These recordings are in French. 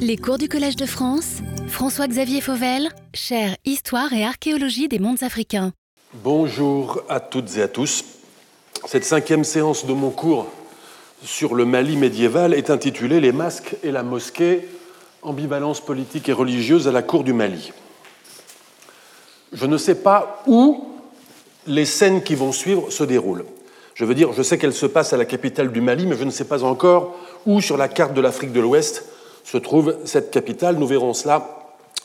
Les cours du Collège de France, François-Xavier Fauvel, chaire Histoire et archéologie des mondes africains. Bonjour à toutes et à tous. Cette cinquième séance de mon cours sur le Mali médiéval est intitulée Les masques et la mosquée, ambivalence politique et religieuse à la cour du Mali. Je ne sais pas où les scènes qui vont suivre se déroulent. Je veux dire, je sais qu'elles se passent à la capitale du Mali, mais je ne sais pas encore où sur la carte de l'Afrique de l'Ouest se trouve cette capitale. Nous verrons cela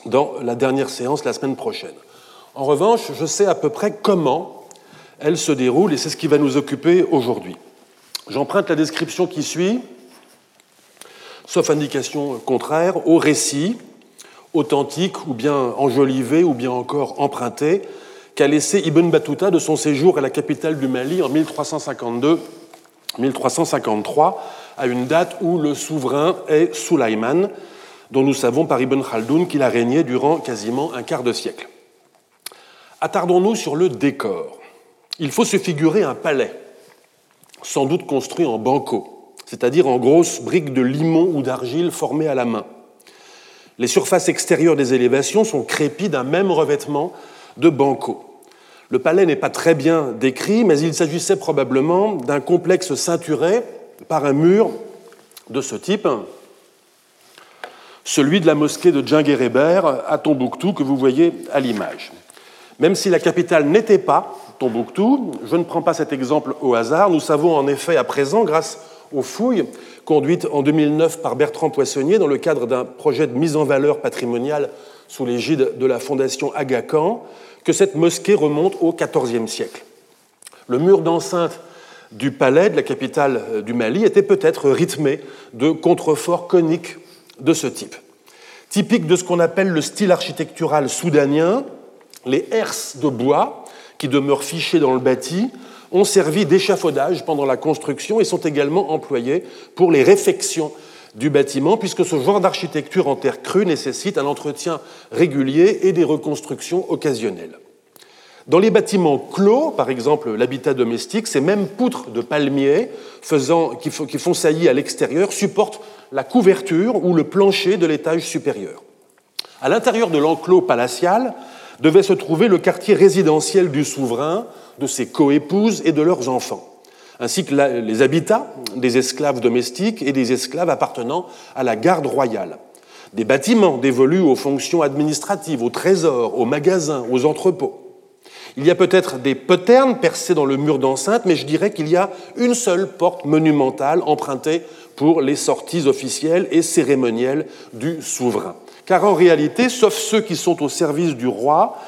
dans la dernière séance la semaine prochaine. En revanche, je sais à peu près comment elle se déroule et c'est ce qui va nous occuper aujourd'hui. J'emprunte la description qui suit, sauf indication contraire, au récit authentique ou bien enjolivé ou bien encore emprunté qu'a laissé Ibn Battuta de son séjour à la capitale du Mali en 1352-1353, à une date où le souverain est Sulaiman, dont nous savons par Ibn Khaldoun qu'il a régné durant quasiment un quart de siècle. Attardons-nous sur le décor. Il faut se figurer un palais, sans doute construit en banco, c'est-à-dire en grosses briques de limon ou d'argile formées à la main. Les surfaces extérieures des élévations sont crépies d'un même revêtement de Banco. Le palais n'est pas très bien décrit, mais il s'agissait probablement d'un complexe ceinturé par un mur de ce type, celui de la mosquée de Djinguereber à Tombouctou que vous voyez à l'image. Même si la capitale n'était pas Tombouctou, je ne prends pas cet exemple au hasard, nous savons en effet à présent, grâce aux fouilles conduites en 2009 par Bertrand Poissonnier dans le cadre d'un projet de mise en valeur patrimoniale sous l'égide de la Fondation Agacan, que cette mosquée remonte au XIVe siècle. Le mur d'enceinte du palais de la capitale euh, du Mali était peut-être rythmé de contreforts coniques de ce type. Typique de ce qu'on appelle le style architectural soudanien, les herses de bois, qui demeurent fichées dans le bâti, ont servi d'échafaudage pendant la construction et sont également employés pour les réfections du bâtiment, puisque ce genre d'architecture en terre crue nécessite un entretien régulier et des reconstructions occasionnelles. Dans les bâtiments clos, par exemple l'habitat domestique, ces mêmes poutres de palmiers qui, font saillie à l'extérieur supportent la couverture ou le plancher de l'étage supérieur. À l'intérieur de l'enclos palatial devait se trouver le quartier résidentiel du souverain, de ses coépouses et de leurs enfants ainsi que les habitats des esclaves domestiques et des esclaves appartenant à la garde royale. Des bâtiments dévolus aux fonctions administratives, aux trésors, aux magasins, aux entrepôts. Il y a peut-être des poternes percées dans le mur d'enceinte, mais je dirais qu'il y a une seule porte monumentale empruntée pour les sorties officielles et cérémonielles du souverain. Car en réalité, sauf ceux qui sont au service du roi,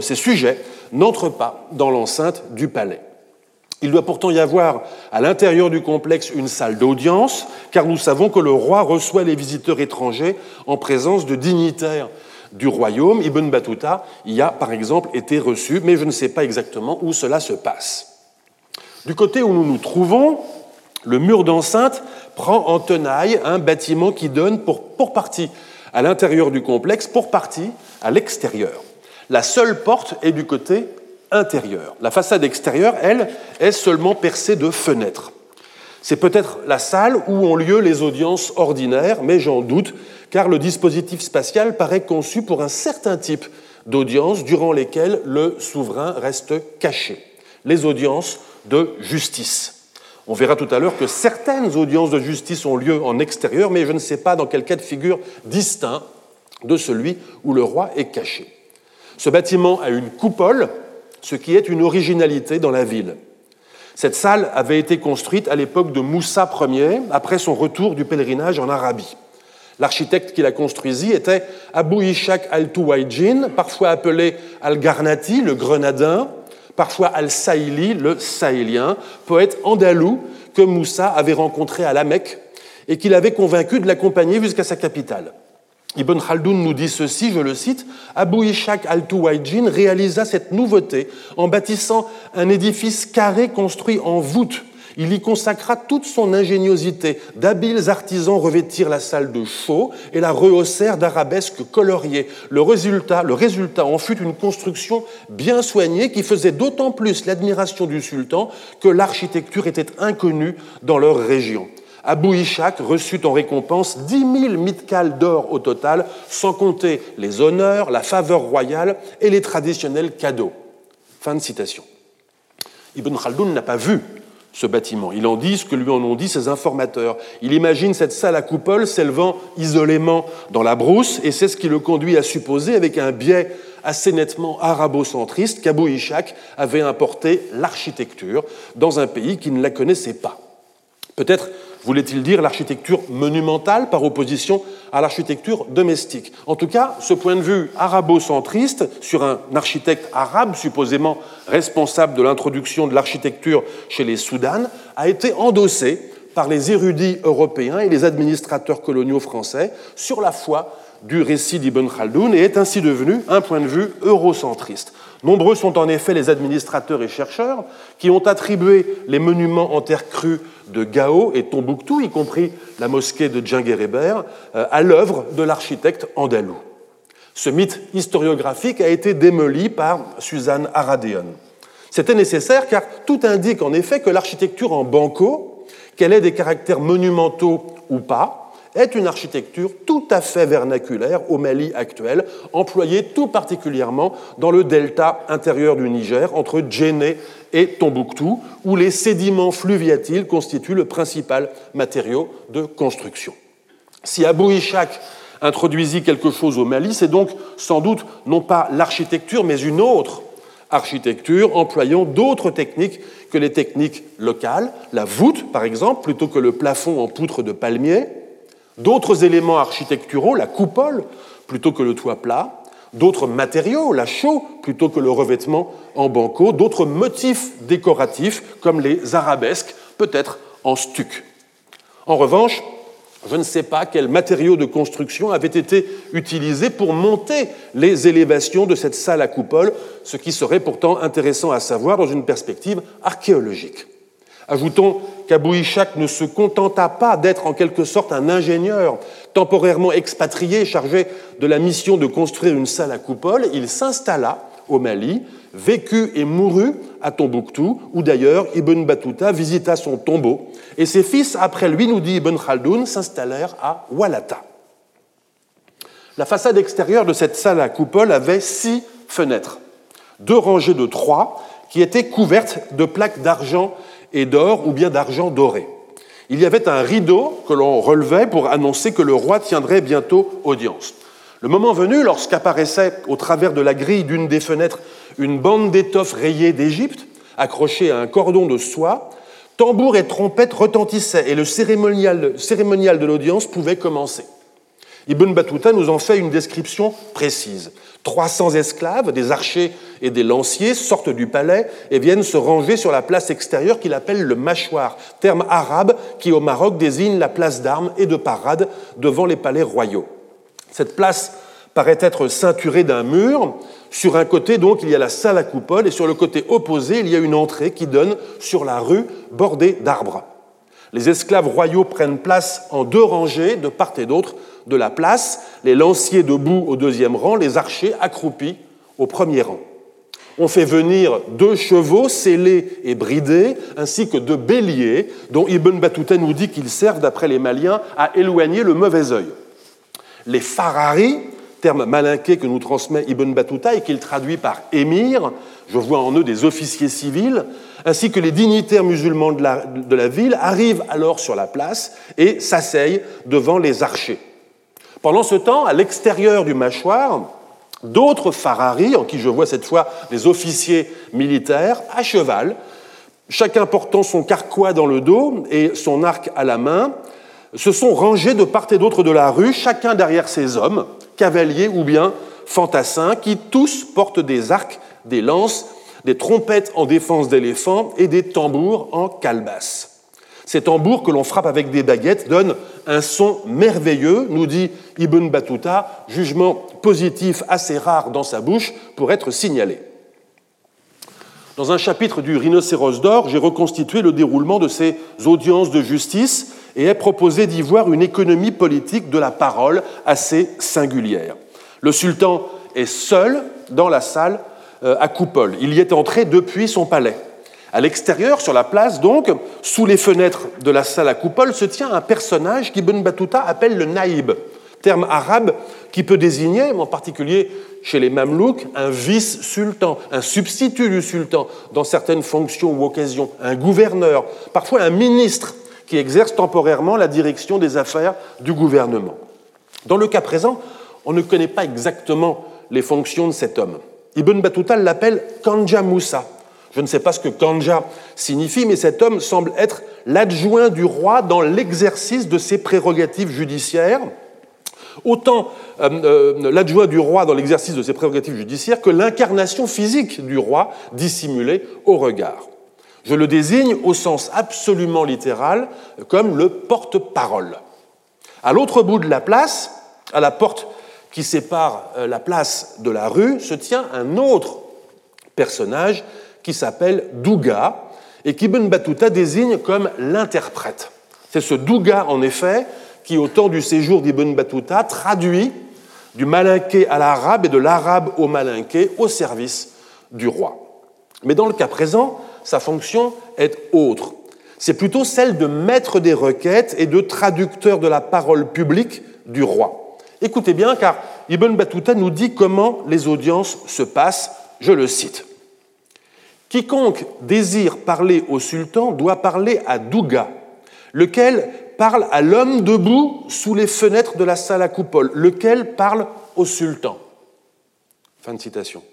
ces sujets n'entrent pas dans l'enceinte du palais. Il doit pourtant y avoir à l'intérieur du complexe une salle d'audience, car nous savons que le roi reçoit les visiteurs étrangers en présence de dignitaires du royaume. Ibn Battuta y a par exemple été reçu, mais je ne sais pas exactement où cela se passe. Du côté où nous nous trouvons, le mur d'enceinte prend en tenaille un bâtiment qui donne pour, pour partie à l'intérieur du complexe, pour partie à l'extérieur. La seule porte est du côté intérieure. La façade extérieure, elle, est seulement percée de fenêtres. C'est peut-être la salle où ont lieu les audiences ordinaires, mais j'en doute, car le dispositif spatial paraît conçu pour un certain type d'audiences durant lesquelles le souverain reste caché. Les audiences de justice. On verra tout à l'heure que certaines audiences de justice ont lieu en extérieur, mais je ne sais pas dans quel cas de figure distinct de celui où le roi est caché. Ce bâtiment a une coupole ce qui est une originalité dans la ville. Cette salle avait été construite à l'époque de Moussa Ier, après son retour du pèlerinage en Arabie. L'architecte qui la construisit était Abou Ishaq al-Tuwayjin, parfois appelé al-Garnati, le grenadin, parfois al-Saïli, le sahélien, poète andalou que Moussa avait rencontré à la Mecque et qu'il avait convaincu de l'accompagner jusqu'à sa capitale. Ibn Khaldoun nous dit ceci, je le cite, Abu Ishaq al-Tuwayjin réalisa cette nouveauté en bâtissant un édifice carré construit en voûte. Il y consacra toute son ingéniosité. D'habiles artisans revêtirent la salle de chaux et la rehaussèrent d'arabesques coloriées. Le résultat, le résultat en fut une construction bien soignée qui faisait d'autant plus l'admiration du sultan que l'architecture était inconnue dans leur région. Abou Ishaq reçut en récompense 10 000 mitkals d'or au total, sans compter les honneurs, la faveur royale et les traditionnels cadeaux. Fin de citation. Ibn Khaldoun n'a pas vu ce bâtiment. Il en dit ce que lui en ont dit ses informateurs. Il imagine cette salle à coupole s'élevant isolément dans la brousse, et c'est ce qui le conduit à supposer, avec un biais assez nettement arabo-centriste, qu'Abou Ishaq avait importé l'architecture dans un pays qui ne la connaissait pas. Peut-être voulait-il dire l'architecture monumentale par opposition à l'architecture domestique? En tout cas, ce point de vue arabo-centriste sur un architecte arabe supposément responsable de l'introduction de l'architecture chez les Soudanes a été endossé par les érudits européens et les administrateurs coloniaux français sur la foi du récit d'Ibn Khaldoun et est ainsi devenu un point de vue eurocentriste. Nombreux sont en effet les administrateurs et chercheurs qui ont attribué les monuments en terre crue de Gao et Tombouctou, y compris la mosquée de Djinguereber, euh, à l'œuvre de l'architecte andalou. Ce mythe historiographique a été démoli par Suzanne Aradéon. C'était nécessaire car tout indique en effet que l'architecture en banco, qu'elle ait des caractères monumentaux ou pas, est une architecture tout à fait vernaculaire au Mali actuel, employée tout particulièrement dans le delta intérieur du Niger, entre Djenné et Tombouctou, où les sédiments fluviatiles constituent le principal matériau de construction. Si Abou Ishaq introduisit quelque chose au Mali, c'est donc sans doute non pas l'architecture, mais une autre architecture employant d'autres techniques que les techniques locales, la voûte par exemple, plutôt que le plafond en poutre de palmier, d'autres éléments architecturaux, la coupole plutôt que le toit plat, d'autres matériaux, la chaux plutôt que le revêtement en banco, d'autres motifs décoratifs comme les arabesques, peut-être en stuc. En revanche, je ne sais pas quels matériaux de construction avaient été utilisés pour monter les élévations de cette salle à coupole, ce qui serait pourtant intéressant à savoir dans une perspective archéologique. Ajoutons qu'Abou Ishaq ne se contenta pas d'être en quelque sorte un ingénieur temporairement expatrié chargé de la mission de construire une salle à coupole. Il s'installa au Mali, vécut et mourut à Tombouctou, où d'ailleurs Ibn Battuta visita son tombeau, et ses fils, après lui, nous dit Ibn Khaldoun, s'installèrent à Walata. La façade extérieure de cette salle à coupole avait six fenêtres, deux rangées de trois, qui étaient couvertes de plaques d'argent et d'or ou bien d'argent doré. Il y avait un rideau que l'on relevait pour annoncer que le roi tiendrait bientôt audience. Le moment venu, lorsqu'apparaissait au travers de la grille d'une des fenêtres une bande d'étoffes rayées d'Égypte, accrochée à un cordon de soie, tambour et trompette retentissaient et le cérémonial de l'audience pouvait commencer. Ibn Battuta nous en fait une description précise. 300 esclaves, des archers et des lanciers sortent du palais et viennent se ranger sur la place extérieure qu'il appelle le mâchoire, terme arabe qui au Maroc désigne la place d'armes et de parade devant les palais royaux. Cette place paraît être ceinturée d'un mur. Sur un côté, donc, il y a la salle à coupole et sur le côté opposé, il y a une entrée qui donne sur la rue bordée d'arbres. Les esclaves royaux prennent place en deux rangées de part et d'autre de la place, les lanciers debout au deuxième rang, les archers accroupis au premier rang. On fait venir deux chevaux scellés et bridés, ainsi que deux béliers, dont Ibn Battuta nous dit qu'ils servent, d'après les Maliens, à éloigner le mauvais œil. Les Farari, terme malinqué que nous transmet Ibn Battuta et qu'il traduit par émir, je vois en eux des officiers civils, ainsi que les dignitaires musulmans de la ville, arrivent alors sur la place et s'asseyent devant les archers. Pendant ce temps, à l'extérieur du mâchoire, d'autres Farari, en qui je vois cette fois des officiers militaires, à cheval, chacun portant son carquois dans le dos et son arc à la main, se sont rangés de part et d'autre de la rue, chacun derrière ses hommes, cavaliers ou bien fantassins, qui tous portent des arcs, des lances, des trompettes en défense d'éléphants et des tambours en calebasse. Ces tambours que l'on frappe avec des baguettes donnent un son merveilleux, nous dit Ibn Battuta, jugement positif assez rare dans sa bouche pour être signalé. Dans un chapitre du Rhinocéros d'or, j'ai reconstitué le déroulement de ces audiences de justice et ai proposé d'y voir une économie politique de la parole assez singulière. Le sultan est seul dans la salle euh, à coupole. Il y est entré depuis son palais. À l'extérieur, sur la place, donc, sous les fenêtres de la salle à coupole, se tient un personnage qu'Ibn Battuta appelle le naïb, terme arabe qui peut désigner, en particulier chez les Mamelouks, un vice-sultan, un substitut du sultan dans certaines fonctions ou occasions, un gouverneur, parfois un ministre qui exerce temporairement la direction des affaires du gouvernement. Dans le cas présent, on ne connaît pas exactement les fonctions de cet homme. Ibn Battuta l'appelle Kanja Moussa. Je ne sais pas ce que Kanja signifie, mais cet homme semble être l'adjoint du roi dans l'exercice de ses prérogatives judiciaires, autant euh, euh, l'adjoint du roi dans l'exercice de ses prérogatives judiciaires que l'incarnation physique du roi dissimulée au regard. Je le désigne au sens absolument littéral comme le porte-parole. À l'autre bout de la place, à la porte qui sépare euh, la place de la rue, se tient un autre personnage qui s'appelle Douga et qu'Ibn Battuta désigne comme l'interprète. C'est ce Douga, en effet, qui, au temps du séjour d'Ibn Battuta, traduit du malinqué à l'arabe et de l'arabe au malinqué au service du roi. Mais dans le cas présent, sa fonction est autre. C'est plutôt celle de maître des requêtes et de traducteur de la parole publique du roi. Écoutez bien, car Ibn Battuta nous dit comment les audiences se passent. Je le cite. Quiconque désire parler au sultan doit parler à Douga, lequel parle à l'homme debout sous les fenêtres de la salle à coupole, lequel parle au sultan. Fin de citation.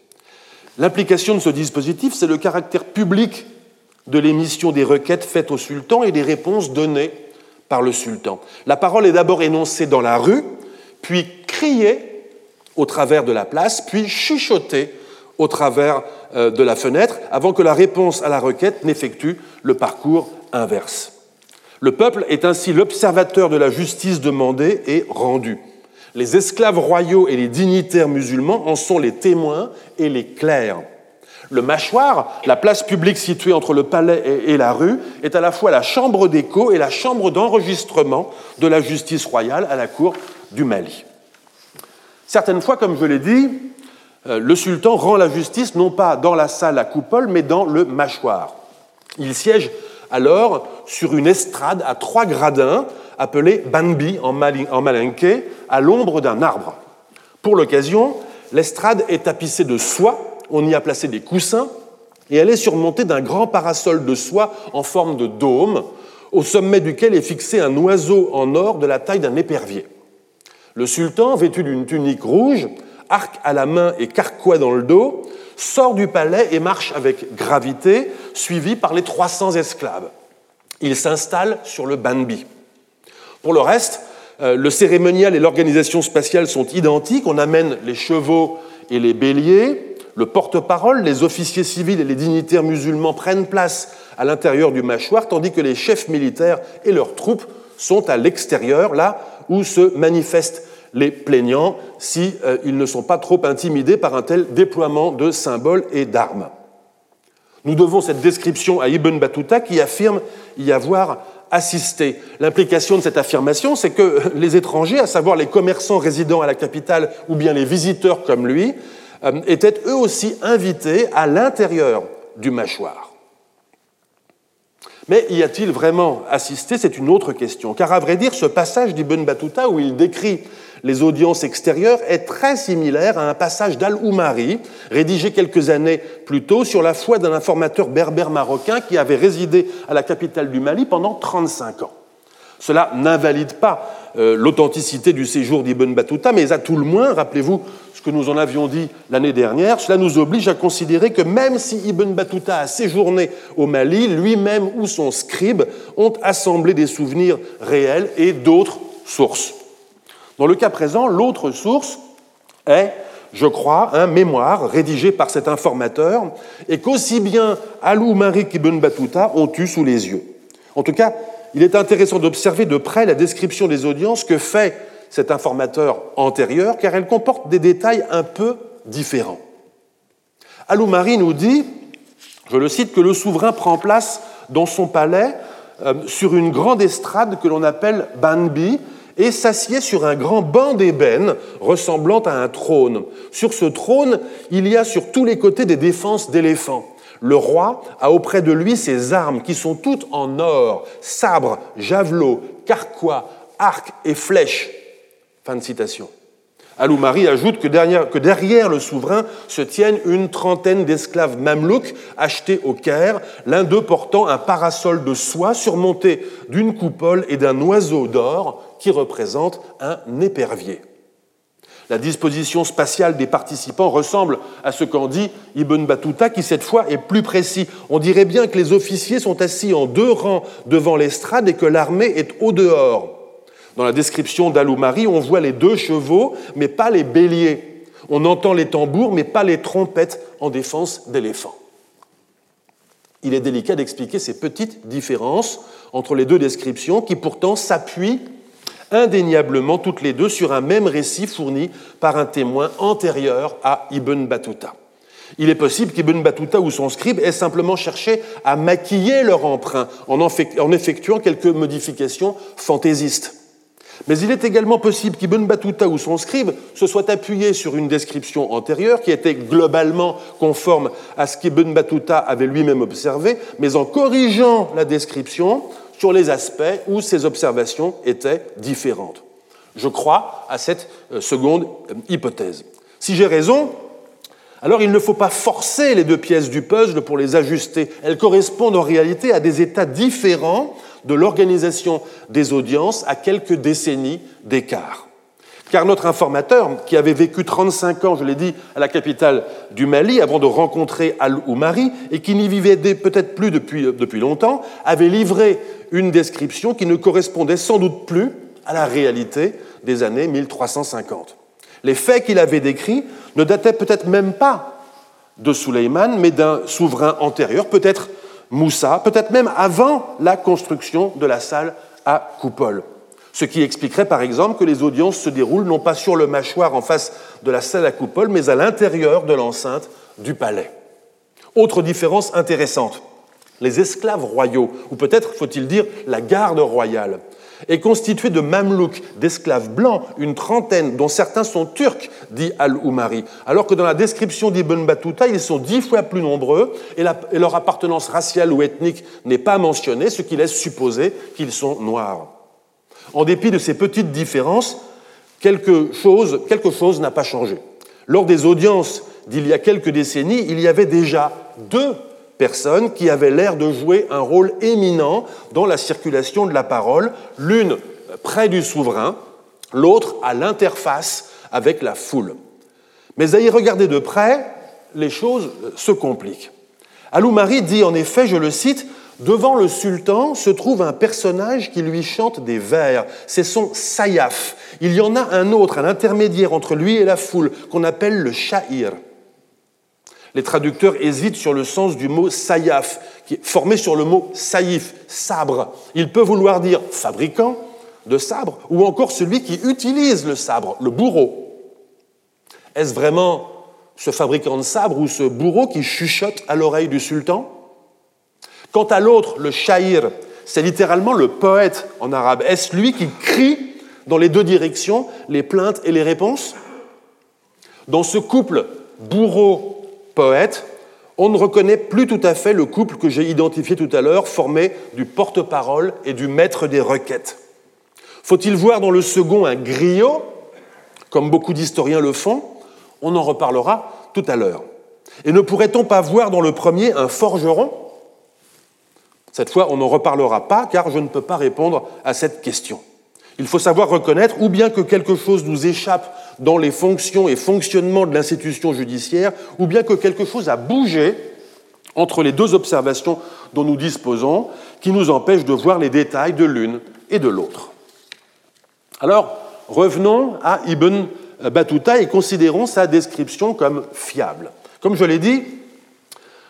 L'implication de ce dispositif, c'est le caractère public de l'émission des requêtes faites au sultan et des réponses données par le sultan. La parole est d'abord énoncée dans la rue, puis criée au travers de la place, puis chuchotée au travers euh, de la fenêtre, avant que la réponse à la requête n'effectue le parcours inverse. Le peuple est ainsi l'observateur de la justice demandée et rendue. Les esclaves royaux et les dignitaires musulmans en sont les témoins et les clercs. Le mâchoire, la place publique située entre le palais et la rue, est à la fois la chambre d'écho et la chambre d'enregistrement de la justice royale à la cour du Mali. Certaines fois, comme je l'ai dit, le sultan rend la justice non pas dans la salle à coupole, mais dans le mâchoire. Il siège alors sur une estrade à trois gradins, appelée Banbi en malinqué, à l'ombre d'un arbre. Pour l'occasion, l'estrade est tapissée de soie, on y a placé des coussins, et elle est surmontée d'un grand parasol de soie en forme de dôme, au sommet duquel est fixé un oiseau en or de la taille d'un épervier. Le sultan, vêtu d'une tunique rouge, arc à la main et carquois dans le dos, sort du palais et marche avec gravité, suivi par les 300 esclaves. Il s'installe sur le Banbi. Pour le reste, euh, le cérémonial et l'organisation spatiale sont identiques. On amène les chevaux et les béliers. Le porte-parole, les officiers civils et les dignitaires musulmans prennent place à l'intérieur du mâchoire, tandis que les chefs militaires et leurs troupes sont à l'extérieur, là où se manifestent les plaignants s'ils euh, ne sont pas trop intimidés par un tel déploiement de symboles et d'armes. Nous devons cette description à Ibn Battuta qui affirme y avoir assisté. L'implication de cette affirmation, c'est que les étrangers, à savoir les commerçants résidant à la capitale ou bien les visiteurs comme lui, euh, étaient eux aussi invités à l'intérieur du mâchoire. Mais y a-t-il vraiment assisté? C'est une autre question. Car à vrai dire, ce passage d'Ibn Battuta où il décrit les audiences extérieures est très similaire à un passage d'Al-Oumari, rédigé quelques années plus tôt sur la foi d'un informateur berbère marocain qui avait résidé à la capitale du Mali pendant 35 ans. Cela n'invalide pas euh, l'authenticité du séjour d'Ibn Battuta, mais à tout le moins, rappelez-vous ce que nous en avions dit l'année dernière, cela nous oblige à considérer que même si Ibn Battuta a séjourné au Mali, lui-même ou son scribe ont assemblé des souvenirs réels et d'autres sources. Dans le cas présent, l'autre source est, je crois, un mémoire rédigé par cet informateur et qu'aussi bien Alou Marik ibn Battuta ont eu sous les yeux. En tout cas, il est intéressant d'observer de près la description des audiences que fait cet informateur antérieur, car elle comporte des détails un peu différents. Alou-Marie nous dit, je le cite, que le souverain prend place dans son palais euh, sur une grande estrade que l'on appelle Banbi, et s'assied sur un grand banc d'ébène ressemblant à un trône. Sur ce trône, il y a sur tous les côtés des défenses d'éléphants. Le roi a auprès de lui ses armes qui sont toutes en or, sabre, javelot, carquois, arc et flèche. Fin de citation. Aloumari ajoute que derrière, le souverain se tiennent une trentaine d'esclaves mamelouks achetés au Caire, l'un d'eux portant un parasol de soie surmonté d'une coupole et d'un oiseau d'or qui représente un épervier. La disposition spatiale des participants ressemble à ce qu'en dit Ibn Battuta, qui cette fois est plus précis. On dirait bien que les officiers sont assis en deux rangs devant l'estrade et que l'armée est au dehors. Dans la description d'Aloumari, on voit les deux chevaux, mais pas les béliers. On entend les tambours, mais pas les trompettes en défense d'éléphants. Il est délicat d'expliquer ces petites différences entre les deux descriptions qui pourtant s'appuient indéniablement toutes les deux sur un même récit fourni par un témoin antérieur à Ibn Battuta. Il est possible qu'Ibn Battuta ou son scribe ait simplement cherché à maquiller leur emprunt en effectuant quelques modifications fantaisistes. Mais il est également possible qu'Ibn Battuta ou son scribe se soit appuyé sur une description antérieure qui était globalement conforme à ce qu'Ibn Battuta avait lui-même observé, mais en corrigeant la description, sur les aspects où ces observations étaient différentes. Je crois à cette euh, seconde euh, hypothèse. Si j'ai raison, alors il ne faut pas forcer les deux pièces du puzzle pour les ajuster. Elles correspondent en réalité à des états différents de l'organisation des audiences à quelques décennies d'écart car notre informateur, qui avait vécu 35 ans, je l'ai dit, à la capitale du Mali avant de rencontrer Al-Oumari, et qui n'y vivait peut-être plus depuis, depuis longtemps, avait livré une description qui ne correspondait sans doute plus à la réalité des années 1350. Les faits qu'il avait décrits ne dataient peut-être même pas de Suleiman, mais d'un souverain antérieur, peut-être Moussa, peut-être même avant la construction de la salle à coupole. Ce qui expliquerait par exemple que les audiences se déroulent non pas sur le mâchoire en face de la salle à coupole, mais à l'intérieur de l'enceinte du palais. Autre différence intéressante, les esclaves royaux, ou peut-être faut-il dire la garde royale, est constituée de mamelouks, d'esclaves blancs, une trentaine, dont certains sont turcs, dit Al-Oumari, alors que dans la description d'Ibn Battuta, ils sont dix fois plus nombreux et, et leur appartenance raciale ou ethnique n'est pas mentionnée, ce qui laisse supposer qu'ils sont noirs. En dépit de ces petites différences, quelque chose quelque chose n'a pas changé. Lors des audiences d'il y a quelques décennies, il y avait déjà deux personnes qui avaient l'air de jouer un rôle éminent dans la circulation de la parole, l'une près du souverain, l'autre à l'interface avec la foule. Mais à y regarder de près, les choses se compliquent. Aloumari dit en effet, je le cite, Devant le sultan se trouve un personnage qui lui chante des vers. C'est son sayaf. Il y en a un autre, un intermédiaire entre lui et la foule, qu'on appelle le sha'ir. Les traducteurs hésitent sur le sens du mot sayaf, qui est formé sur le mot saïf, sabre. Il peut vouloir dire fabricant de sabre, ou encore celui qui utilise le sabre, le bourreau. Est-ce vraiment ce fabricant de sabre ou ce bourreau qui chuchote à l'oreille du sultan? Quant à l'autre, le shair, c'est littéralement le poète en arabe. Est-ce lui qui crie dans les deux directions les plaintes et les réponses? Dans ce couple bourreau-poète, on ne reconnaît plus tout à fait le couple que j'ai identifié tout à l'heure, formé du porte-parole et du maître des requêtes. Faut-il voir dans le second un griot, comme beaucoup d'historiens le font? On en reparlera tout à l'heure. Et ne pourrait-on pas voir dans le premier un forgeron? Cette fois, on n'en reparlera pas car je ne peux pas répondre à cette question. Il faut savoir reconnaître ou bien que quelque chose nous échappe dans les fonctions et fonctionnements de l'institution judiciaire, ou bien que quelque chose a bougé entre les deux observations dont nous disposons, qui nous empêchent de voir les détails de l'une et de l'autre. Alors, revenons à Ibn Battuta et considérons sa description comme fiable. Comme je l'ai dit,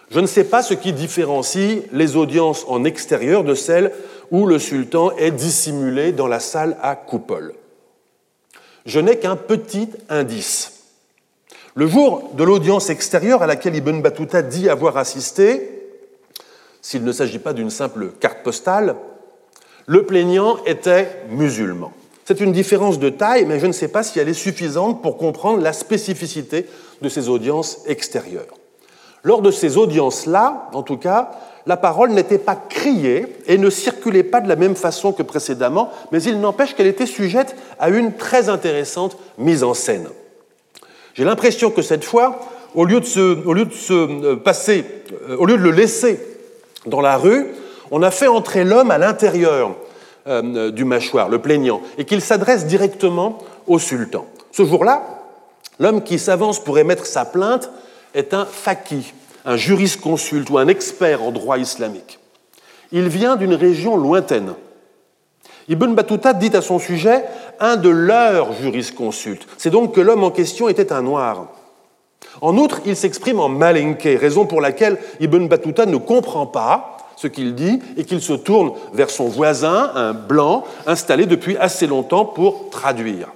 je ne sais pas ce qui différencie les audiences en extérieur de celles où le sultan est dissimulé dans la salle à coupole. Je n'ai qu'un petit indice. Le jour de l'audience extérieure à laquelle Ibn Battuta dit avoir assisté, s'il ne s'agit pas d'une simple carte postale, le plaignant était musulman. C'est une différence de taille, mais je ne sais pas si elle est suffisante pour comprendre la spécificité de ces audiences extérieures. Lors de ces audiences-là, en tout cas, la parole n'était pas criée et ne circulait pas de la même façon que précédemment, mais il n'empêche qu'elle était sujette à une très intéressante mise en scène. J'ai l'impression que cette fois, au lieu de se, euh, euh, le laisser dans la rue, on a fait entrer l'homme à l'intérieur euh, du mâchoire, le plaignant, et qu'il s'adresse directement au sultan. Ce jour-là, l'homme qui s'avance pour émettre sa plainte est un faqih, un jurisconsulte ou un expert en droit islamique. Il vient d'une région lointaine. Ibn Battuta dit à son sujet un de leurs jurisconsultes. C'est donc que l'homme en question était un noir. En outre, il s'exprime en malinké, raison pour laquelle Ibn Battuta ne comprend pas ce qu'il dit et qu'il se tourne vers son voisin, un blanc, installé depuis assez longtemps pour traduire.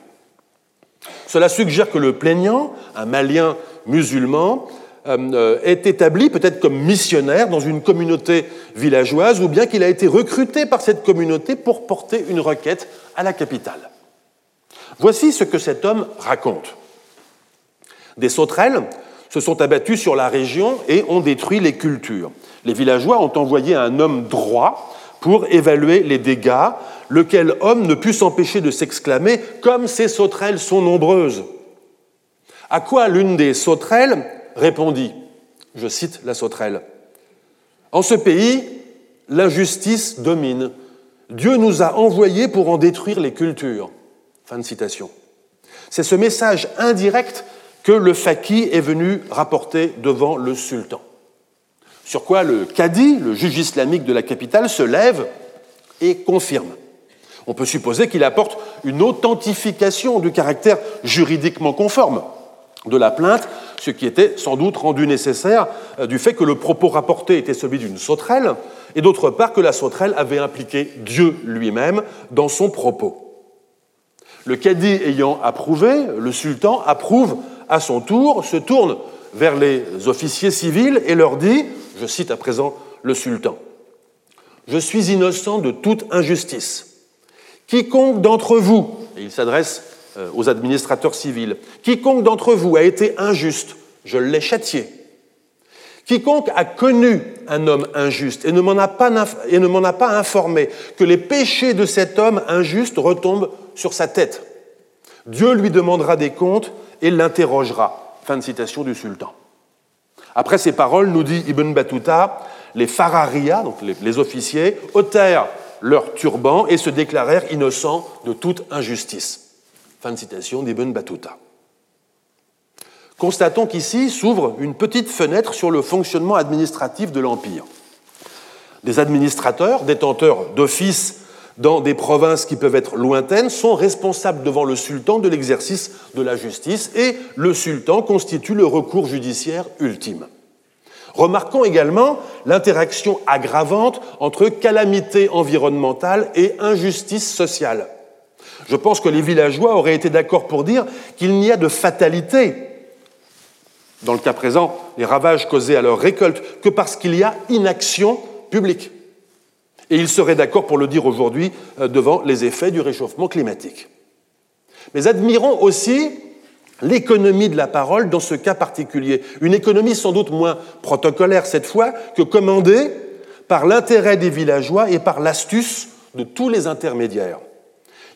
Cela suggère que le plaignant, un malien musulman, est établi peut-être comme missionnaire dans une communauté villageoise ou bien qu'il a été recruté par cette communauté pour porter une requête à la capitale. Voici ce que cet homme raconte. Des sauterelles se sont abattues sur la région et ont détruit les cultures. Les villageois ont envoyé un homme droit pour évaluer les dégâts, lequel homme ne put s'empêcher de s'exclamer Comme ces sauterelles sont nombreuses À quoi l'une des sauterelles répondit, je cite la sauterelle, En ce pays, l'injustice domine. Dieu nous a envoyés pour en détruire les cultures. Fin de citation. C'est ce message indirect que le faqih est venu rapporter devant le sultan. Sur quoi le cadi, le juge islamique de la capitale, se lève et confirme. On peut supposer qu'il apporte une authentification du caractère juridiquement conforme de la plainte, ce qui était sans doute rendu nécessaire euh, du fait que le propos rapporté était celui d'une sauterelle, et d'autre part que la sauterelle avait impliqué Dieu lui-même dans son propos. Le cadi ayant approuvé, le sultan approuve à son tour, se tourne vers les officiers civils et leur dit, je cite à présent le sultan, Je suis innocent de toute injustice. Quiconque d'entre vous, et il s'adresse euh, aux administrateurs civils. Quiconque d'entre vous a été injuste, je l'ai châtié. Quiconque a connu un homme injuste et ne m'en a, pas informé que les péchés de cet homme injuste retombent sur sa tête. Dieu lui demandera des comptes et l'interrogera. Fin de citation du sultan. Après ces paroles, nous dit Ibn Battuta, les Fararia, donc les, les officiers, ôtèrent leur turban et se déclarèrent innocents de toute injustice. Fin de citation d'Ibn Battuta. Constatons qu'ici s'ouvre une petite fenêtre sur le fonctionnement administratif de l'Empire. Des administrateurs, détenteurs d'offices dans des provinces qui peuvent être lointaines, sont responsables devant le sultan de l'exercice de la justice et le sultan constitue le recours judiciaire ultime. Remarquons également l'interaction aggravante entre calamité environnementale et injustice sociale. Je pense que les villageois auraient été d'accord pour dire qu'il n'y a de fatalité, dans le cas présent, les ravages causés à leur récolte, que parce qu'il y a inaction publique. Et ils seraient d'accord pour le dire aujourd'hui euh, devant les effets du réchauffement climatique. Mais admirons aussi l'économie de la parole dans ce cas particulier. Une économie sans doute moins protocolaire cette fois que commandée par l'intérêt des villageois et par l'astuce de tous les intermédiaires.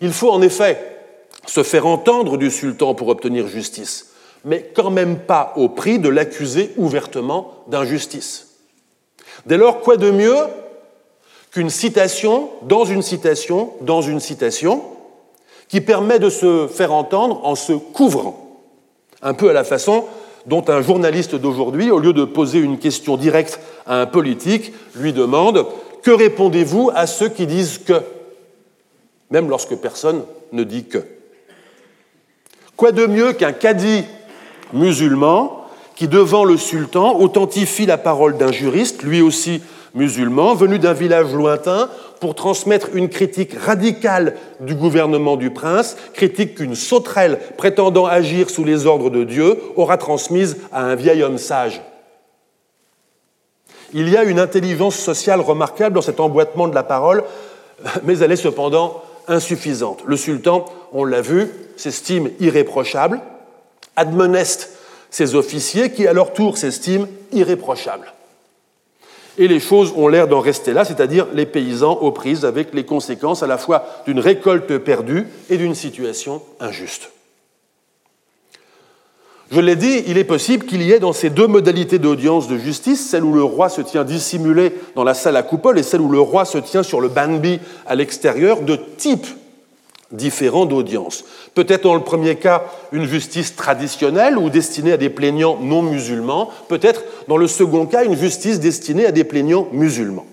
Il faut en effet se faire entendre du sultan pour obtenir justice, mais quand même pas au prix de l'accuser ouvertement d'injustice. Dès lors, quoi de mieux qu'une citation dans une citation dans une citation qui permet de se faire entendre en se couvrant, un peu à la façon dont un journaliste d'aujourd'hui, au lieu de poser une question directe à un politique, lui demande Que répondez-vous à ceux qui disent que même lorsque personne ne dit que. Quoi de mieux qu'un cadi musulman qui, devant le sultan, authentifie la parole d'un juriste, lui aussi musulman, venu d'un village lointain, pour transmettre une critique radicale du gouvernement du prince, critique qu'une sauterelle prétendant agir sous les ordres de Dieu aura transmise à un vieil homme sage? Il y a une intelligence sociale remarquable dans cet emboîtement de la parole, mais elle est cependant insuffisante. Le sultan, on l'a vu, s'estime irréprochable, admoneste ces officiers qui à leur tour s'estiment irréprochables. Et les choses ont l'air d'en rester là, c'est-à-dire les paysans aux prises avec les conséquences à la fois d'une récolte perdue et d'une situation injuste. Je l'ai dit, il est possible qu'il y ait dans ces deux modalités d'audience de justice, celle où le roi se tient dissimulé dans la salle à coupole et celle où le roi se tient sur le banbi à l'extérieur, de types différents d'audience. Peut-être dans le premier cas une justice traditionnelle ou destinée à des plaignants non musulmans, peut-être dans le second cas une justice destinée à des plaignants musulmans.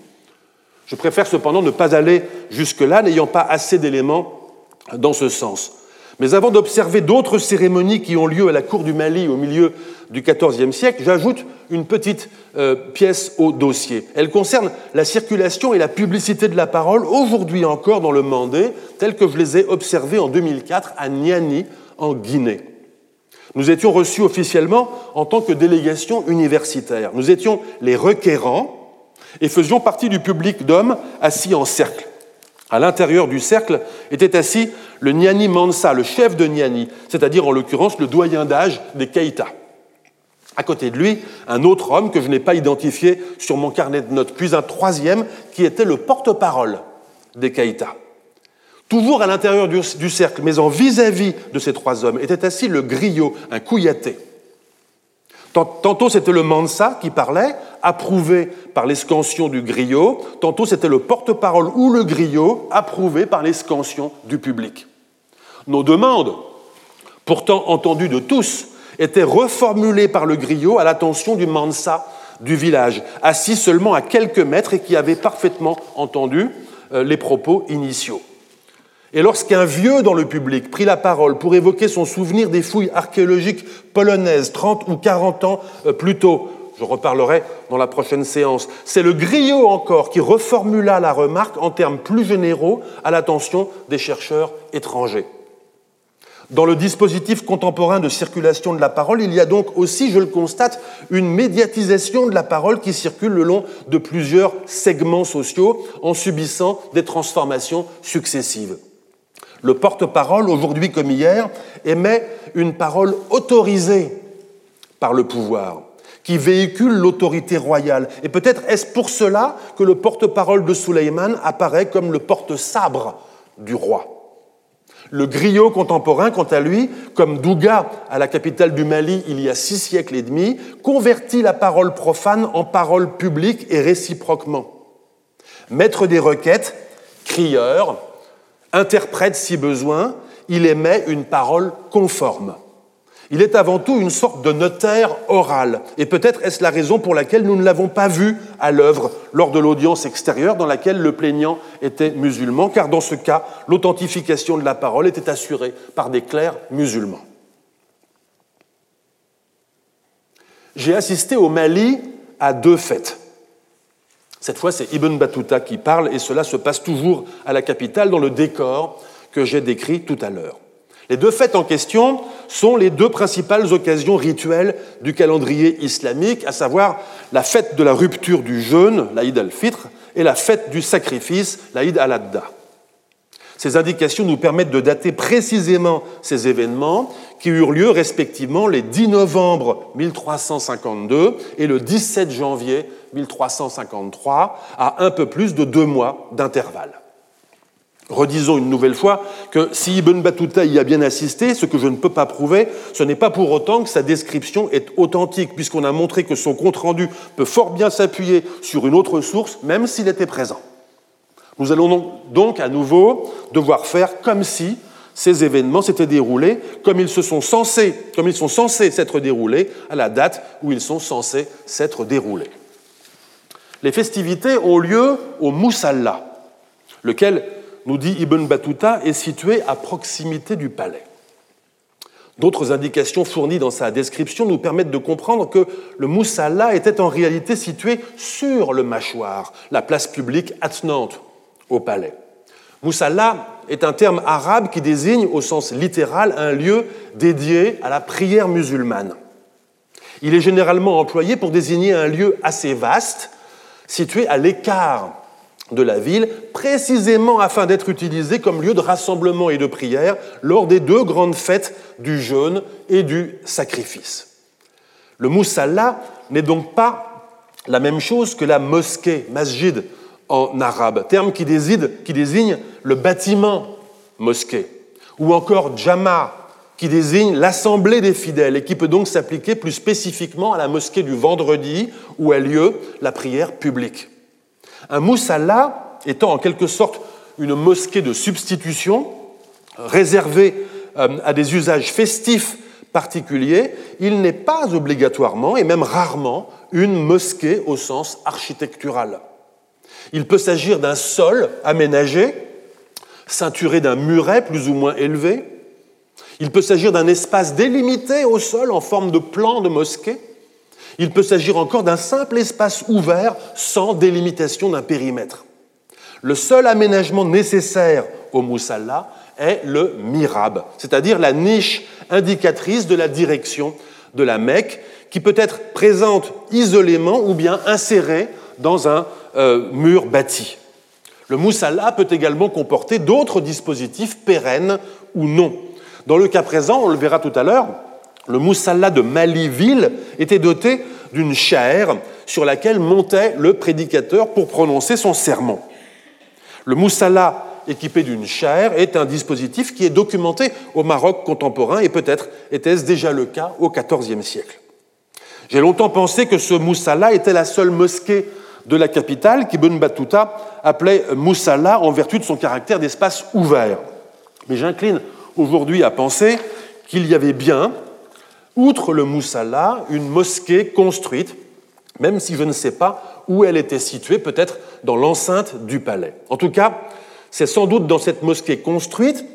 Je préfère cependant ne pas aller jusque-là, n'ayant pas assez d'éléments dans ce sens. Mais avant d'observer d'autres cérémonies qui ont lieu à la cour du Mali au milieu du XIVe siècle, j'ajoute une petite euh, pièce au dossier. Elle concerne la circulation et la publicité de la parole aujourd'hui encore dans le Mandé, tel que je les ai observés en 2004 à Niani, en Guinée. Nous étions reçus officiellement en tant que délégation universitaire. Nous étions les requérants et faisions partie du public d'hommes assis en cercle. À l'intérieur du cercle était assis le Niani Mansa, le chef de Niani, c'est-à-dire en l'occurrence le doyen d'âge des Keïta. À côté de lui, un autre homme que je n'ai pas identifié sur mon carnet de notes, puis un troisième qui était le porte-parole des Keïta. Toujours à l'intérieur du, cercle, mais en vis-à-vis de ces trois hommes, était assis le griot, un couillaté. Tantôt c'était le Mansa qui parlait, approuvé par l'escansion du griot, tantôt c'était le porte-parole ou le griot, approuvé par l'escansion du public. Nos demandes, pourtant entendues de tous, étaient reformulées par le griot à l'attention du Mansa du village, assis seulement à quelques mètres et qui avait parfaitement entendu euh, les propos initiaux. Et lorsqu'un vieux dans le public prit la parole pour évoquer son souvenir des fouilles archéologiques polonaises 30 ou 40 ans euh, plus tôt, je reparlerai dans la prochaine séance, c'est le griot encore qui reformula la remarque en termes plus généraux à l'attention des chercheurs étrangers. Dans le dispositif contemporain de circulation de la parole, il y a donc aussi, je le constate, une médiatisation de la parole qui circule le long de plusieurs segments sociaux en subissant des transformations successives. Le porte-parole, aujourd'hui comme hier, émet une parole autorisée par le pouvoir, qui véhicule l'autorité royale. Et peut-être est-ce pour cela que le porte-parole de Suleiman apparaît comme le porte-sabre du roi. Le griot contemporain, quant à lui, comme Douga à la capitale du Mali il y a six siècles et demi, convertit la parole profane en parole publique et réciproquement. Maître des requêtes, crieur, interprète si besoin, il émet une parole conforme. Il est avant tout une sorte de notaire oral, et peut-être est-ce la raison pour laquelle nous ne l'avons pas vu à l'œuvre lors de l'audience extérieure dans laquelle le plaignant était musulman, car dans ce cas, l'authentification de la parole était assurée par des clercs musulmans. J'ai assisté au Mali à deux fêtes. Cette fois, c'est Ibn Battuta qui parle, et cela se passe toujours à la capitale dans le décor que j'ai décrit tout à l'heure. Les deux fêtes en question sont les deux principales occasions rituelles du calendrier islamique, à savoir la fête de la rupture du jeûne, l'Aïd al-Fitr, et la fête du sacrifice, l'Aïd al-Adda. Ces indications nous permettent de dater précisément ces événements qui eurent lieu respectivement les 10 novembre 1352 et le 17 janvier 1353, à un peu plus de deux mois d'intervalle. Redisons une nouvelle fois que si Ibn Battuta y a bien assisté, ce que je ne peux pas prouver, ce n'est pas pour autant que sa description est authentique, puisqu'on a montré que son compte-rendu peut fort bien s'appuyer sur une autre source, même s'il était présent. Nous allons donc à nouveau devoir faire comme si ces événements s'étaient déroulés comme ils, se sont censés, s'être déroulés à la date où ils sont censés s'être déroulés. Les festivités ont lieu au Moussalla, lequel, nous dit Ibn Battuta, est situé à proximité du palais. D'autres indications fournies dans sa description nous permettent de comprendre que le Moussalla était en réalité situé sur le mâchoire, la place publique attenante au palais. Moussalla est un terme arabe qui désigne au sens littéral un lieu dédié à la prière musulmane. Il est généralement employé pour désigner un lieu assez vaste, situé à l'écart de la ville, précisément afin d'être utilisé comme lieu de rassemblement et de prière lors des deux grandes fêtes du jeûne et du sacrifice. Le musalla n'est donc pas la même chose que la mosquée, masjid en arabe, terme qui désigne, le bâtiment mosquée, ou encore jama, qui désigne l'assemblée des fidèles et qui peut donc s'appliquer plus spécifiquement à la mosquée du vendredi où a lieu la prière publique. Un musalla étant en quelque sorte une mosquée de substitution réservée euh, à des usages festifs particuliers, il n'est pas obligatoirement et même rarement une mosquée au sens architectural. Il peut s'agir d'un sol aménagé, ceinturé d'un muret plus ou moins élevé. Il peut s'agir d'un espace délimité au sol en forme de plan de mosquée. Il peut s'agir encore d'un simple espace ouvert sans délimitation d'un périmètre. Le seul aménagement nécessaire au Moussalla est le mirab, c'est-à-dire la niche indicatrice de la direction de la Mecque, qui peut être présente isolément ou bien insérée dans un euh, mur bâti. Le Moussalla peut également comporter d'autres dispositifs pérennes ou non. Dans le cas présent, on le verra tout à l'heure, le Moussalla de Maliville était doté d'une chaire sur laquelle montait le prédicateur pour prononcer son sermon. Le Moussalla équipé d'une chaire est un dispositif qui est documenté au Maroc contemporain et peut-être était-ce déjà le cas au XIVe siècle. J'ai longtemps pensé que ce Moussala était la seule mosquée de la capitale qu'Ibn Battuta appelait Moussala en vertu de son caractère d'espace ouvert. Mais j'incline aujourd'hui à penser qu'il y avait bien, outre le Moussala, une mosquée construite, même si je ne sais pas où elle était située, peut-être dans l'enceinte du palais. En tout cas, c'est sans doute dans cette mosquée construite,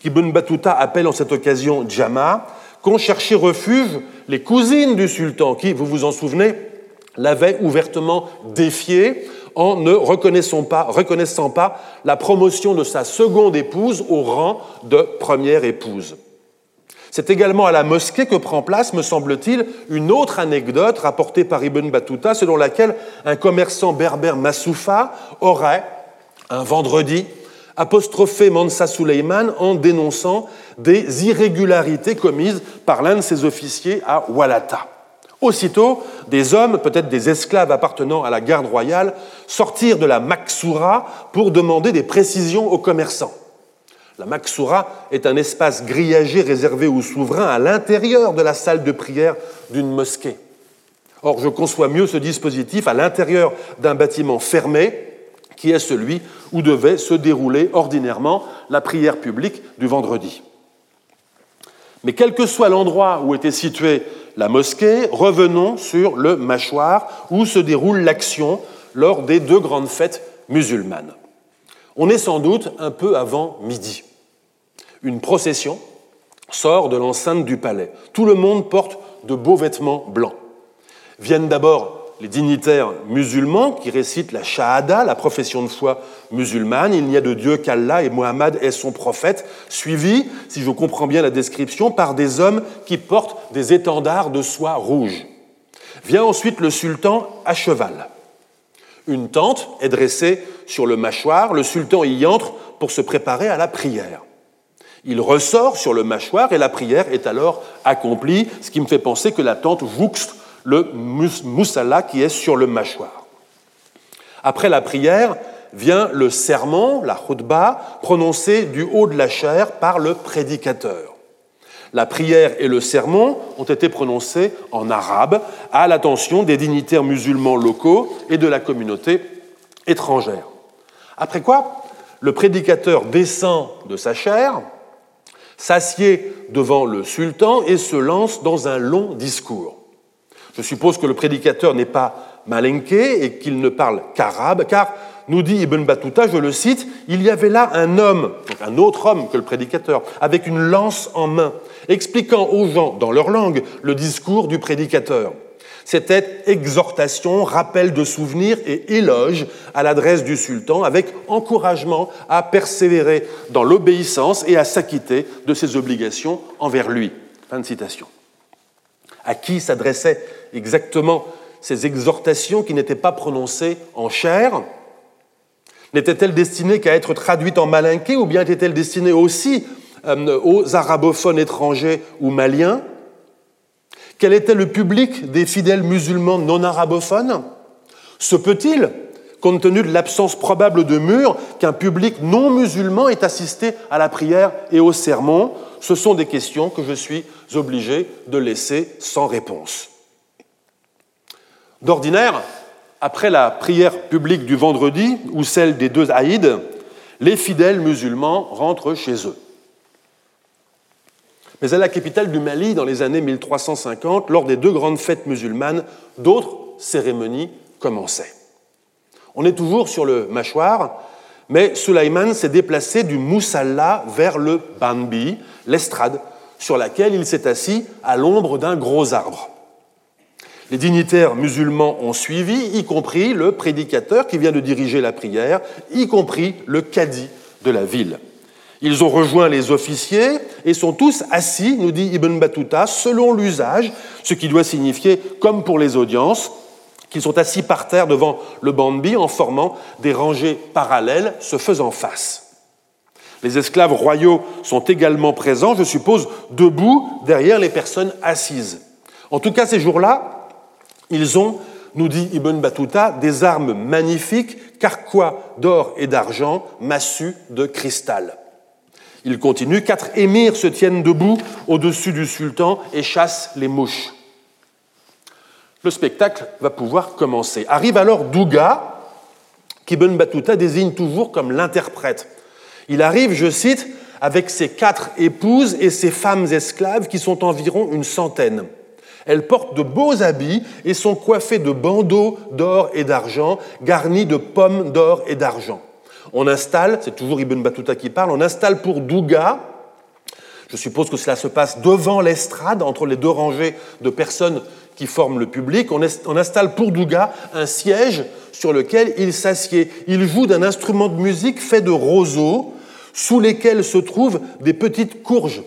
qu'Ibn Battuta appelle en cette occasion Jama, qu'ont cherché refuge les cousines du sultan, qui, vous vous en souvenez, l'avaient ouvertement défié en ne reconnaissant pas, reconnaissant pas la promotion de sa seconde épouse au rang de première épouse. C'est également à la mosquée que prend place, me semble-t-il, une autre anecdote rapportée par Ibn Battuta, selon laquelle un commerçant berbère Massoufa aurait, un vendredi, apostrophé Mansa Suleiman en dénonçant des irrégularités commises par l'un de ses officiers à Walata. Aussitôt, des hommes, peut-être des esclaves appartenant à la garde royale, sortirent de la Maksoura pour demander des précisions aux commerçants. La Maksoura est un espace grillagé réservé aux souverains à l'intérieur de la salle de prière d'une mosquée. Or, je conçois mieux ce dispositif à l'intérieur d'un bâtiment fermé, qui est celui où devait se dérouler ordinairement la prière publique du vendredi. Mais quel que soit l'endroit où était située la mosquée, revenons sur le mâchoire où se déroule l'action lors des deux grandes fêtes musulmanes. On est sans doute un peu avant midi. Une procession sort de l'enceinte du palais. Tout le monde porte de beaux vêtements blancs. Viennent d'abord les dignitaires musulmans qui récitent la Shahada, la profession de foi musulmane, il n'y a de Dieu qu'Allah et Mohammed est son prophète, suivi, si je comprends bien la description, par des hommes qui portent des étendards de soie rouge. Vient ensuite le sultan à cheval. Une tente est dressée sur le mâchoire, le sultan y entre pour se préparer à la prière. Il ressort sur le mâchoire et la prière est alors accomplie, ce qui me fait penser que la tente jouxte le moussala qui est sur le mâchoire. Après la prière vient le sermon, la khutbah, prononcé du haut de la chair par le prédicateur. La prière et le sermon ont été prononcés en arabe à l'attention des dignitaires musulmans locaux et de la communauté étrangère. Après quoi, le prédicateur descend de sa chair, s'assied devant le sultan et se lance dans un long discours. Je suppose que le prédicateur n'est pas malinqué et qu'il ne parle qu'arabe, car, nous dit Ibn Battuta, je le cite, il y avait là un homme, un autre homme que le prédicateur, avec une lance en main, expliquant aux gens, dans leur langue, le discours du prédicateur. C'était exhortation, rappel de souvenirs et éloge à l'adresse du sultan, avec encouragement à persévérer dans l'obéissance et à s'acquitter de ses obligations envers lui. Fin de citation. À qui s'adressait exactement ces exhortations qui n'étaient pas prononcées en chair. N'étaient-elles destinées qu'à être traduites en malinqué ou bien étaient-elles destinées aussi euh, aux arabophones étrangers ou maliens? Quel était le public des fidèles musulmans non arabophones? Se peut-il, compte tenu de l'absence probable de murs, qu'un public non musulman ait assisté à la prière et au sermon? Ce sont des questions que je suis obligé de laisser sans réponse. D'ordinaire, après la prière publique du vendredi ou celle des deux Haïds, les fidèles musulmans rentrent chez eux. Mais à la capitale du Mali, dans les années 1350, lors des deux grandes fêtes musulmanes, d'autres cérémonies commençaient. On est toujours sur le mâchoire, mais Sulaiman s'est déplacé du Moussalla vers le Banbi, l'estrade, sur laquelle il s'est assis à l'ombre d'un gros arbre. Les dignitaires musulmans ont suivi, y compris le prédicateur qui vient de diriger la prière, y compris le cadi de la ville. Ils ont rejoint les officiers et sont tous assis, nous dit Ibn Battuta, selon l'usage, ce qui doit signifier, comme pour les audiences, qu'ils sont assis par terre devant le bambi en formant des rangées parallèles se faisant face. Les esclaves royaux sont également présents, je suppose, debout derrière les personnes assises. En tout cas, ces jours-là, ils ont, nous dit Ibn Battuta, des armes magnifiques, carquois d'or et d'argent, massues de cristal. Il continue, quatre émirs se tiennent debout au-dessus du sultan et chassent les mouches. Le spectacle va pouvoir commencer. Arrive alors Douga, qu'Ibn Battuta désigne toujours comme l'interprète. Il arrive, je cite, avec ses quatre épouses et ses femmes esclaves qui sont environ une centaine. Elles portent de beaux habits et sont coiffées de bandeaux d'or et d'argent, garnis de pommes d'or et d'argent. On installe, c'est toujours Ibn Battuta qui parle, on installe pour Douga, je suppose que cela se passe devant l'estrade, entre les deux rangées de personnes qui forment le public, on installe pour Douga un siège sur lequel il s'assied. Il joue d'un instrument de musique fait de roseaux, sous lesquels se trouvent des petites courges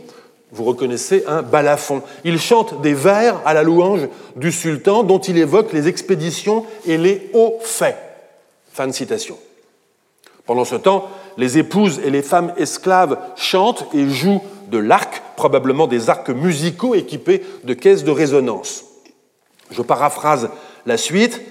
vous reconnaissez un balafon. Il chante des vers à la louange du sultan dont il évoque les expéditions et les hauts faits. Fin de citation. Pendant ce temps, les épouses et les femmes esclaves chantent et jouent de l'arc, probablement des arcs musicaux équipés de caisses de résonance. Je paraphrase la suite.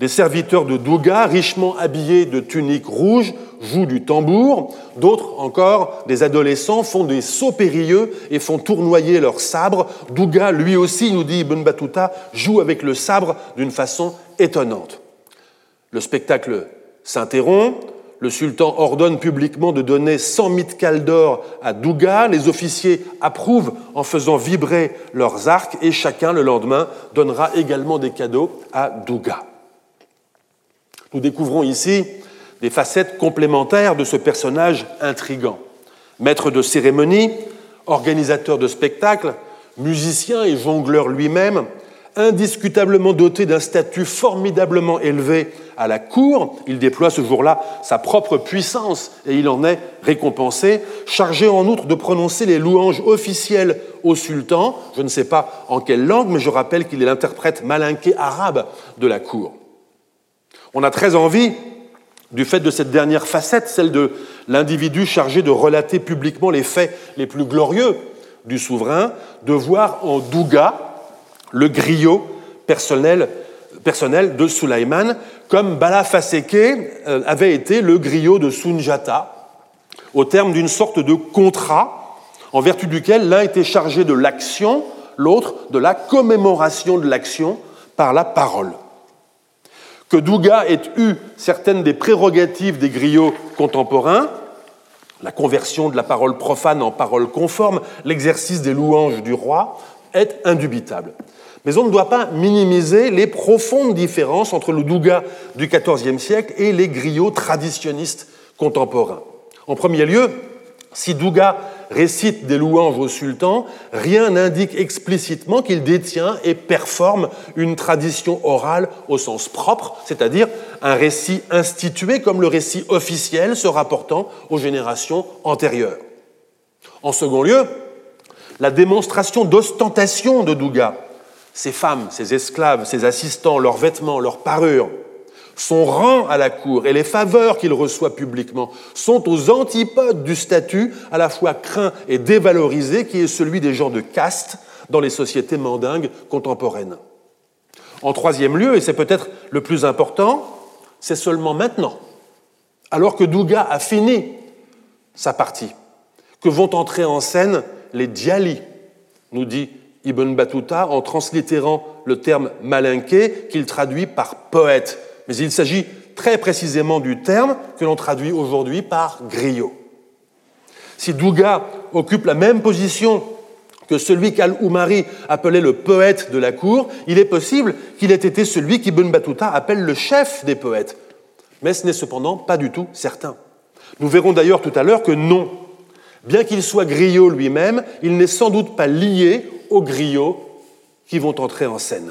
Des serviteurs de Douga, richement habillés de tuniques rouges, jouent du tambour. D'autres encore, des adolescents, font des sauts périlleux et font tournoyer leurs sabres. Douga, lui aussi, nous dit Ibn Battuta, joue avec le sabre d'une façon étonnante. Le spectacle s'interrompt. Le sultan ordonne publiquement de donner 100 mitkals d'or à Douga. Les officiers approuvent en faisant vibrer leurs arcs et chacun, le lendemain, donnera également des cadeaux à Douga. Nous découvrons ici des facettes complémentaires de ce personnage intrigant. Maître de cérémonie, organisateur de spectacles, musicien et jongleur lui-même, indiscutablement doté d'un statut formidablement élevé à la cour, il déploie ce jour-là sa propre puissance et il en est récompensé, chargé en outre de prononcer les louanges officielles au sultan, je ne sais pas en quelle langue, mais je rappelle qu'il est l'interprète malinqué arabe de la cour. On a très envie, du fait de cette dernière facette, celle de l'individu chargé de relater publiquement les faits les plus glorieux du souverain, de voir en Douga le griot personnel, de Sulaiman, comme Bala Faseke euh, avait été le griot de Sunjata, au terme d'une sorte de contrat en vertu duquel l'un était chargé de l'action, l'autre de la commémoration de l'action par la parole que Douga ait eu certaines des prérogatives des griots contemporains, la conversion de la parole profane en parole conforme, l'exercice des louanges du roi, est indubitable. Mais on ne doit pas minimiser les profondes différences entre le Douga du XIVe siècle et les griots traditionnistes contemporains. En premier lieu, si Douga récite des louanges au sultan, rien n'indique explicitement qu'il détient et performe une tradition orale au sens propre, c'est-à-dire un récit institué comme le récit officiel se rapportant aux générations antérieures. En second lieu, la démonstration d'ostentation de Douga, ses femmes, ses esclaves, ses assistants, leurs vêtements, leurs parures, son rang à la cour et les faveurs qu'il reçoit publiquement sont aux antipodes du statut à la fois craint et dévalorisé qui est celui des gens de caste dans les sociétés mandingues contemporaines. En troisième lieu, et c'est peut-être le plus important, c'est seulement maintenant, alors que Douga a fini sa partie, que vont entrer en scène les djali, nous dit Ibn Battuta en translittérant le terme malinqué qu'il traduit par poète. Mais il s'agit très précisément du terme que l'on traduit aujourd'hui par griot. Si Douga occupe la même position que celui qu'Al-Oumari appelait le poète de la cour, il est possible qu'il ait été celui qu'Ibn Battuta appelle le chef des poètes. Mais ce n'est cependant pas du tout certain. Nous verrons d'ailleurs tout à l'heure que non. Bien qu'il soit griot lui-même, il n'est sans doute pas lié aux griots qui vont entrer en scène.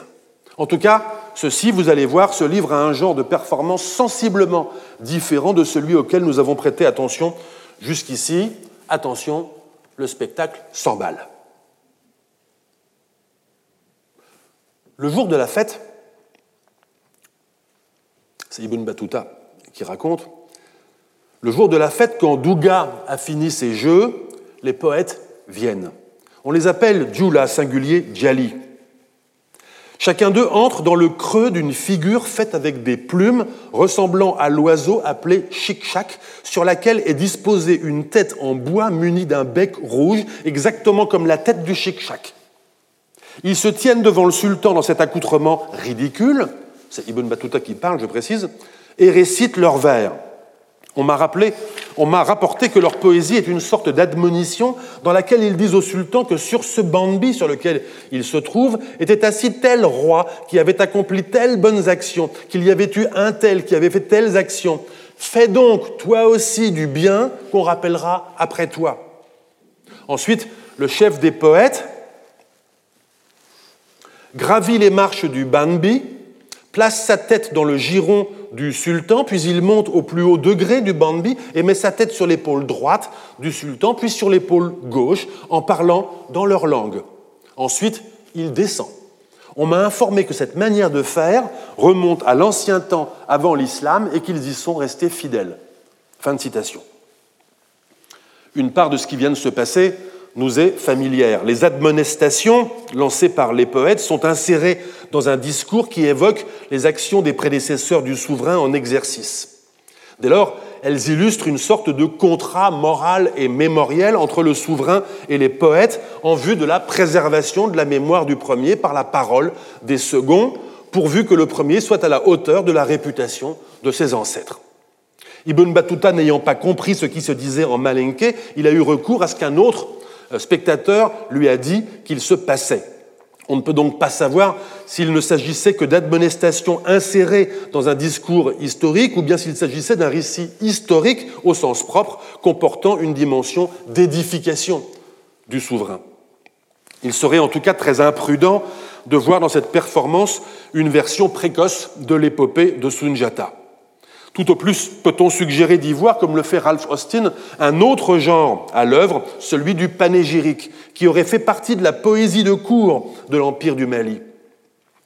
En tout cas, ceci, vous allez voir, se livre à un genre de performance sensiblement différent de celui auquel nous avons prêté attention jusqu'ici. Attention, le spectacle s'emballe. Le jour de la fête, c'est Ibn Battuta qui raconte, le jour de la fête, quand Douga a fini ses jeux, les poètes viennent. On les appelle Djula, singulier Djali. Chacun d'eux entre dans le creux d'une figure faite avec des plumes ressemblant à l'oiseau appelé chik-chak, sur laquelle est disposée une tête en bois munie d'un bec rouge, exactement comme la tête du chik-chak. Ils se tiennent devant le sultan dans cet accoutrement ridicule, c'est Ibn Battuta qui parle, je précise, et récitent leurs vers. On m'a rappelé, on m'a rapporté que leur poésie est une sorte d'admonition dans laquelle ils disent au sultan que sur ce bambi sur lequel il se trouve était assis tel roi qui avait accompli telles bonnes actions, qu'il y avait eu un tel qui avait fait telles actions. Fais donc toi aussi du bien qu'on rappellera après toi. Ensuite, le chef des poètes gravit les marches du Bambi, place sa tête dans le giron du sultan, puis il monte au plus haut degré du bambi et met sa tête sur l'épaule droite du sultan, puis sur l'épaule gauche, en parlant dans leur langue. Ensuite, il descend. On m'a informé que cette manière de faire remonte à l'ancien temps avant l'islam et qu'ils y sont restés fidèles. Fin de citation. Une part de ce qui vient de se passer nous est familière. Les admonestations lancées par les poètes sont insérées dans un discours qui évoque les actions des prédécesseurs du souverain en exercice. Dès lors, elles illustrent une sorte de contrat moral et mémoriel entre le souverain et les poètes en vue de la préservation de la mémoire du premier par la parole des seconds, pourvu que le premier soit à la hauteur de la réputation de ses ancêtres. Ibn Battuta n'ayant pas compris ce qui se disait en malinqué, il a eu recours à ce qu'un autre spectateur lui a dit qu'il se passait. On ne peut donc pas savoir s'il ne s'agissait que d'admonestations insérées dans un discours historique ou bien s'il s'agissait d'un récit historique au sens propre comportant une dimension d'édification du souverain. Il serait en tout cas très imprudent de voir dans cette performance une version précoce de l'épopée de Sunjata. Tout au plus peut-on suggérer d'y voir, comme le fait Ralph Austin, un autre genre à l'œuvre, celui du panégyrique, qui aurait fait partie de la poésie de cour de l'Empire du Mali.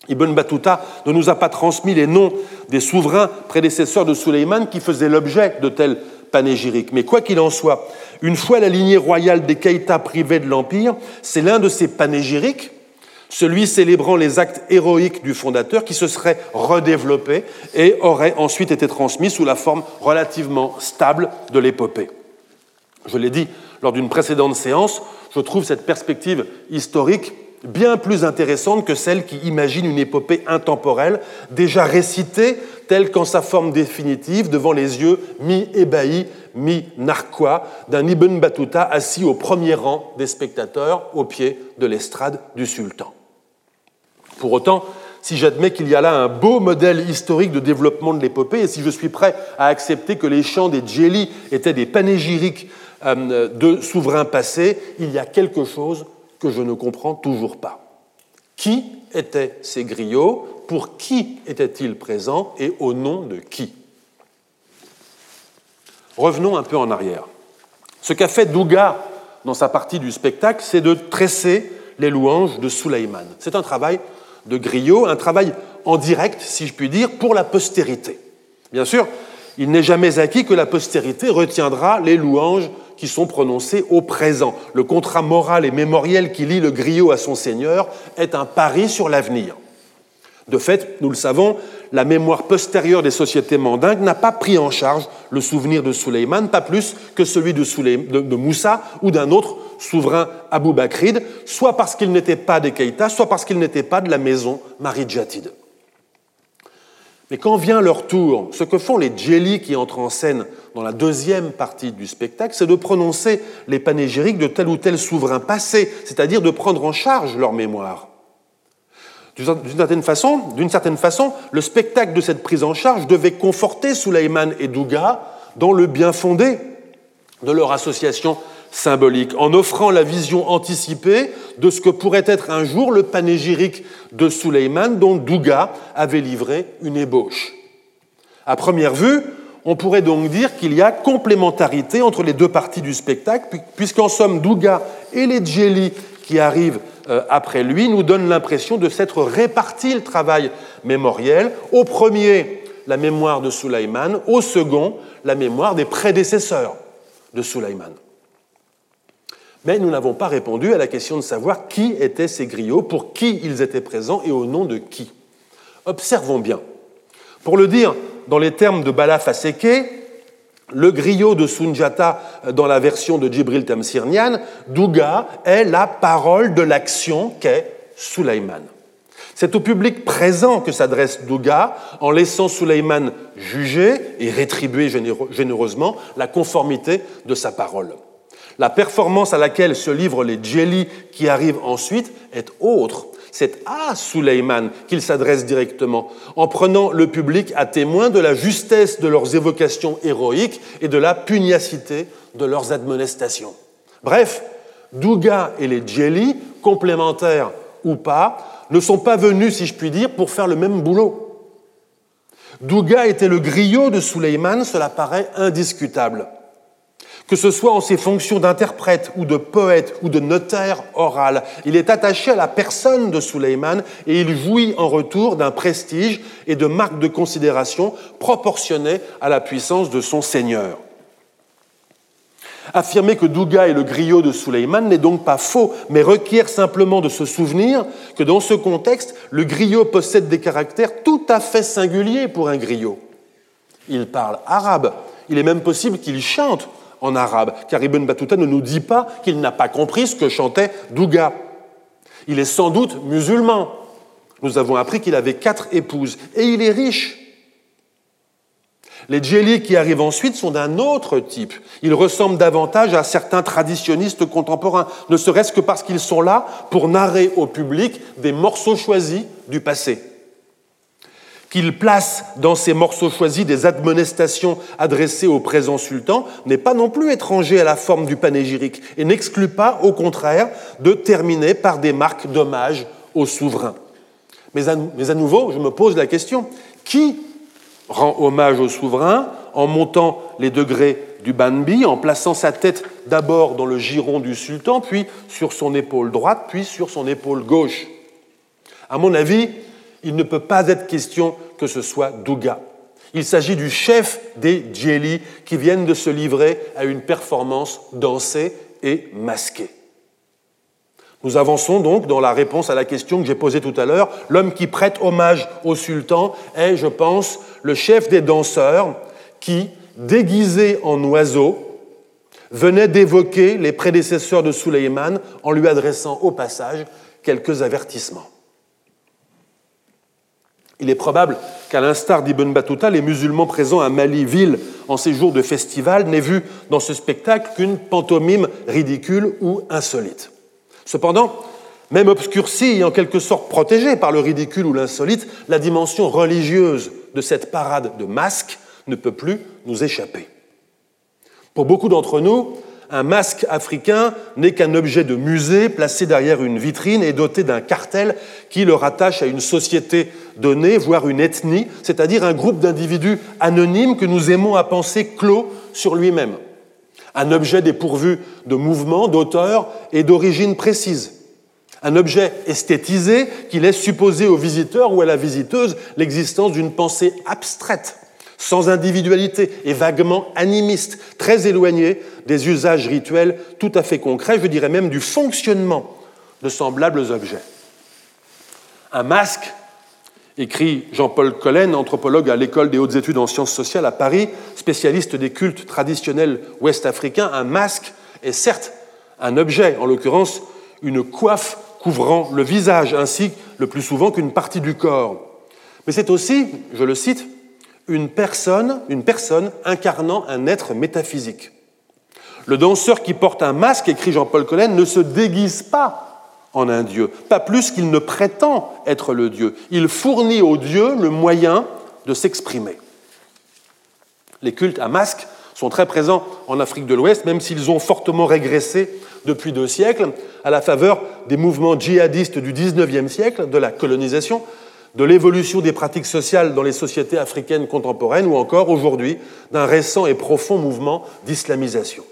Ibn Battuta ne nous a pas transmis les noms des souverains prédécesseurs de Suleiman qui faisaient l'objet de tels panégyriques. Mais quoi qu'il en soit, une fois la lignée royale des Keïta privée de l'Empire, c'est l'un de ces panégyriques celui célébrant les actes héroïques du fondateur qui se serait redéveloppé et aurait ensuite été transmis sous la forme relativement stable de l'épopée. Je l'ai dit lors d'une précédente séance, je trouve cette perspective historique bien plus intéressante que celle qui imagine une épopée intemporelle, déjà récitée telle qu'en sa forme définitive devant les yeux mi-ébahis, mi-narquois d'un Ibn Battuta assis au premier rang des spectateurs au pied de l'estrade du sultan. Pour autant, si j'admets qu'il y a là un beau modèle historique de développement de l'épopée, et si je suis prêt à accepter que les chants des Djeli étaient des panégyriques euh, de souverains passés, il y a quelque chose que je ne comprends toujours pas. Qui étaient ces griots? Pour qui étaient-ils présents? Et au nom de qui? Revenons un peu en arrière. Ce qu'a fait Douga dans sa partie du spectacle, c'est de tresser les louanges de Suleiman. C'est un travail de griot, un travail en direct, si je puis dire, pour la postérité. Bien sûr, il n'est jamais acquis que la postérité retiendra les louanges qui sont prononcés au présent. Le contrat moral et mémoriel qui lie le griot à son seigneur est un pari sur l'avenir. De fait, nous le savons, la mémoire postérieure des sociétés mandingues n'a pas pris en charge le souvenir de Souleyman, pas plus que celui de, Moussa ou d'un autre souverain Abou Bakrid, soit parce qu'il n'était pas des Keïta, soit parce qu'il n'était pas de la maison Marie-Djatid. Mais quand vient leur tour, ce que font les djélis qui entrent en scène dans la deuxième partie du spectacle, c'est de prononcer les panégyriques de tel ou tel souverain passé, c'est-à-dire de prendre en charge leur mémoire. D'une certaine, façon, certaine façon, le spectacle de cette prise en charge devait conforter Suleiman et Douga dans le bien fondé de leur association symbolique, en offrant la vision anticipée de ce que pourrait être un jour le panégyrique de Suleiman dont Douga avait livré une ébauche. À première vue, on pourrait donc dire qu'il y a complémentarité entre les deux parties du spectacle, puisqu'en somme, Douga et les Djeli qui arrivent euh, après lui nous donnent l'impression de s'être réparti le travail mémoriel. Au premier, la mémoire de Suleiman, au second, la mémoire des prédécesseurs de Suleiman. Mais nous n'avons pas répondu à la question de savoir qui étaient ces griots, pour qui ils étaient présents et au nom de qui. Observons bien. Pour le dire dans les termes de Bala Faseke, le griot de Sunjata dans la version de Djibril Tamsirnian, Douga est la parole de l'action qu'est Suleiman. C'est au public présent que s'adresse Douga en laissant Suleiman juger et rétribuer généreusement la conformité de sa parole. La performance à laquelle se livrent les djeli qui arrivent ensuite est autre. C'est à Suleiman qu'il s'adresse directement, en prenant le public à témoin de la justesse de leurs évocations héroïques et de la pugnacité de leurs admonestations. Bref, Douga et les djeli, complémentaires ou pas, ne sont pas venus, si je puis dire, pour faire le même boulot. Douga était le griot de Suleiman, cela paraît indiscutable que ce soit en ses fonctions d'interprète ou de poète ou de notaire oral. Il est attaché à la personne de Suleiman et il jouit en retour d'un prestige et de marques de considération proportionnées à la puissance de son seigneur. Affirmer que Douga est le griot de Suleiman n'est donc pas faux, mais requiert simplement de se souvenir que dans ce contexte, le griot possède des caractères tout à fait singuliers pour un griot. Il parle arabe, il est même possible qu'il chante, en arabe, car Ibn Battuta ne nous dit pas qu'il n'a pas compris ce que chantait Douga. Il est sans doute musulman. Nous avons appris qu'il avait quatre épouses et il est riche. Les djélis qui arrivent ensuite sont d'un autre type. Ils ressemblent davantage à certains traditionnistes contemporains, ne serait-ce que parce qu'ils sont là pour narrer au public des morceaux choisis du passé qu'il place dans ces morceaux choisis des admonestations adressées au présent sultan n'est pas non plus étranger à la forme du panégyrique et n'exclut pas, au contraire, de terminer par des marques d'hommage au souverain. Mais à, mais à nouveau, je me pose la question, qui rend hommage au souverain en montant les degrés du banbi, en plaçant sa tête d'abord dans le giron du sultan, puis sur son épaule droite, puis sur son épaule gauche? À mon avis, il ne peut pas être question que ce soit Douga. Il s'agit du chef des Djeli qui viennent de se livrer à une performance dansée et masquée. Nous avançons donc dans la réponse à la question que j'ai posée tout à l'heure. L'homme qui prête hommage au sultan est, je pense, le chef des danseurs qui, déguisé en oiseau, venait d'évoquer les prédécesseurs de Suleiman en lui adressant au passage quelques avertissements. Il est probable qu'à l'instar d'Ibn Battuta, les musulmans présents à Mali, ville en séjour de festival, n'aient vu dans ce spectacle qu'une pantomime ridicule ou insolite. Cependant, même obscurcie et en quelque sorte protégée par le ridicule ou l'insolite, la dimension religieuse de cette parade de masques ne peut plus nous échapper. Pour beaucoup d'entre nous, un masque africain n'est qu'un objet de musée placé derrière une vitrine et doté d'un cartel qui le rattache à une société donnée, voire une ethnie, c'est-à-dire un groupe d'individus anonymes que nous aimons à penser clos sur lui-même. Un objet dépourvu de mouvement, d'auteur et d'origine précise. Un objet esthétisé qui laisse supposer au visiteur ou à la visiteuse l'existence d'une pensée abstraite sans individualité et vaguement animiste, très éloigné des usages rituels tout à fait concrets, je dirais même du fonctionnement de semblables objets. Un masque, écrit Jean-Paul Collen, anthropologue à l'école des hautes études en sciences sociales à Paris, spécialiste des cultes traditionnels ouest-africains, un masque est certes un objet, en l'occurrence une coiffe couvrant le visage, ainsi le plus souvent qu'une partie du corps. Mais c'est aussi, je le cite, une personne, une personne incarnant un être métaphysique. Le danseur qui porte un masque, écrit Jean-Paul Collen, ne se déguise pas en un Dieu, pas plus qu'il ne prétend être le Dieu. Il fournit au Dieu le moyen de s'exprimer. Les cultes à masque sont très présents en Afrique de l'Ouest, même s'ils ont fortement régressé depuis deux siècles, à la faveur des mouvements djihadistes du XIXe siècle, de la colonisation, de l'évolution des pratiques sociales dans les sociétés africaines contemporaines, ou encore aujourd'hui d'un récent et profond mouvement d'islamisation.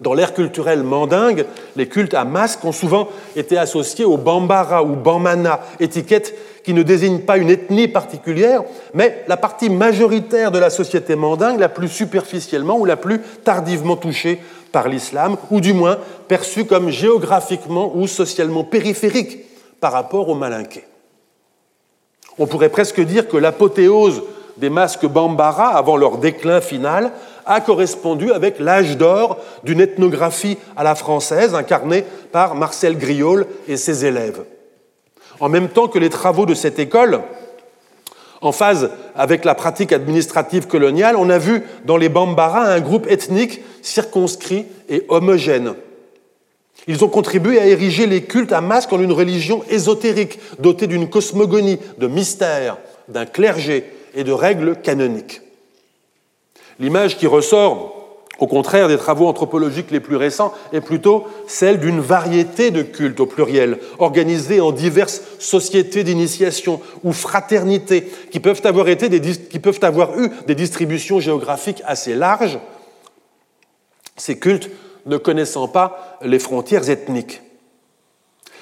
Dans l'ère culturelle mandingue, les cultes à masques ont souvent été associés au bambara ou bamana, étiquette qui ne désigne pas une ethnie particulière, mais la partie majoritaire de la société mandingue, la plus superficiellement ou la plus tardivement touchée par l'islam, ou du moins perçue comme géographiquement ou socialement périphérique par rapport aux malinqués. On pourrait presque dire que l'apothéose des masques bambara avant leur déclin final a correspondu avec l'âge d'or d'une ethnographie à la française incarnée par Marcel Griol et ses élèves. En même temps que les travaux de cette école, en phase avec la pratique administrative coloniale, on a vu dans les Bambara un groupe ethnique circonscrit et homogène. Ils ont contribué à ériger les cultes à masque en une religion ésotérique, dotée d'une cosmogonie, de mystère, d'un clergé et de règles canoniques. L'image qui ressort, au contraire des travaux anthropologiques les plus récents, est plutôt celle d'une variété de cultes au pluriel, organisés en diverses sociétés d'initiation ou fraternités, qui peuvent, avoir qui peuvent avoir eu des distributions géographiques assez larges, ces cultes ne connaissant pas les frontières ethniques.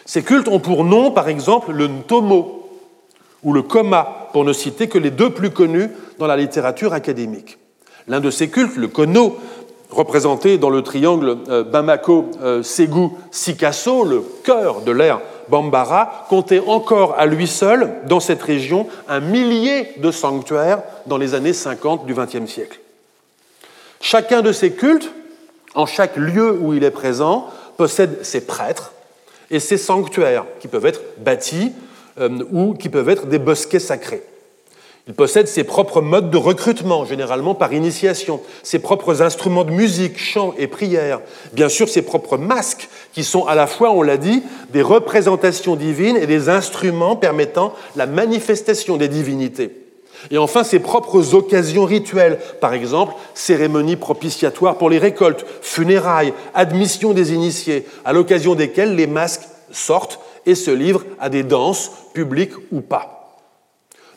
Ces cultes ont pour nom, par exemple, le Ntomo ou le Koma, pour ne citer que les deux plus connus dans la littérature académique. L'un de ces cultes, le Kono, représenté dans le triangle euh, Bamako, euh, le cœur de l'ère Bambara, comptait encore à lui seul, dans cette région, un millier de sanctuaires dans les années 50 du XXe siècle. Chacun de ces cultes, en chaque lieu où il est présent, possède ses prêtres et ses sanctuaires, qui peuvent être bâtis euh, ou qui peuvent être des bosquets sacrés. Il possède ses propres modes de recrutement, généralement par initiation, ses propres instruments de musique, chant et prière, bien sûr ses propres masques, qui sont à la fois, on l'a dit, des représentations divines et des instruments permettant la manifestation des divinités. Et enfin, ses propres occasions rituelles, par exemple, cérémonies propitiatoires pour les récoltes, funérailles, admission des initiés, à l'occasion desquelles les masques sortent et se livrent à des danses, publiques ou pas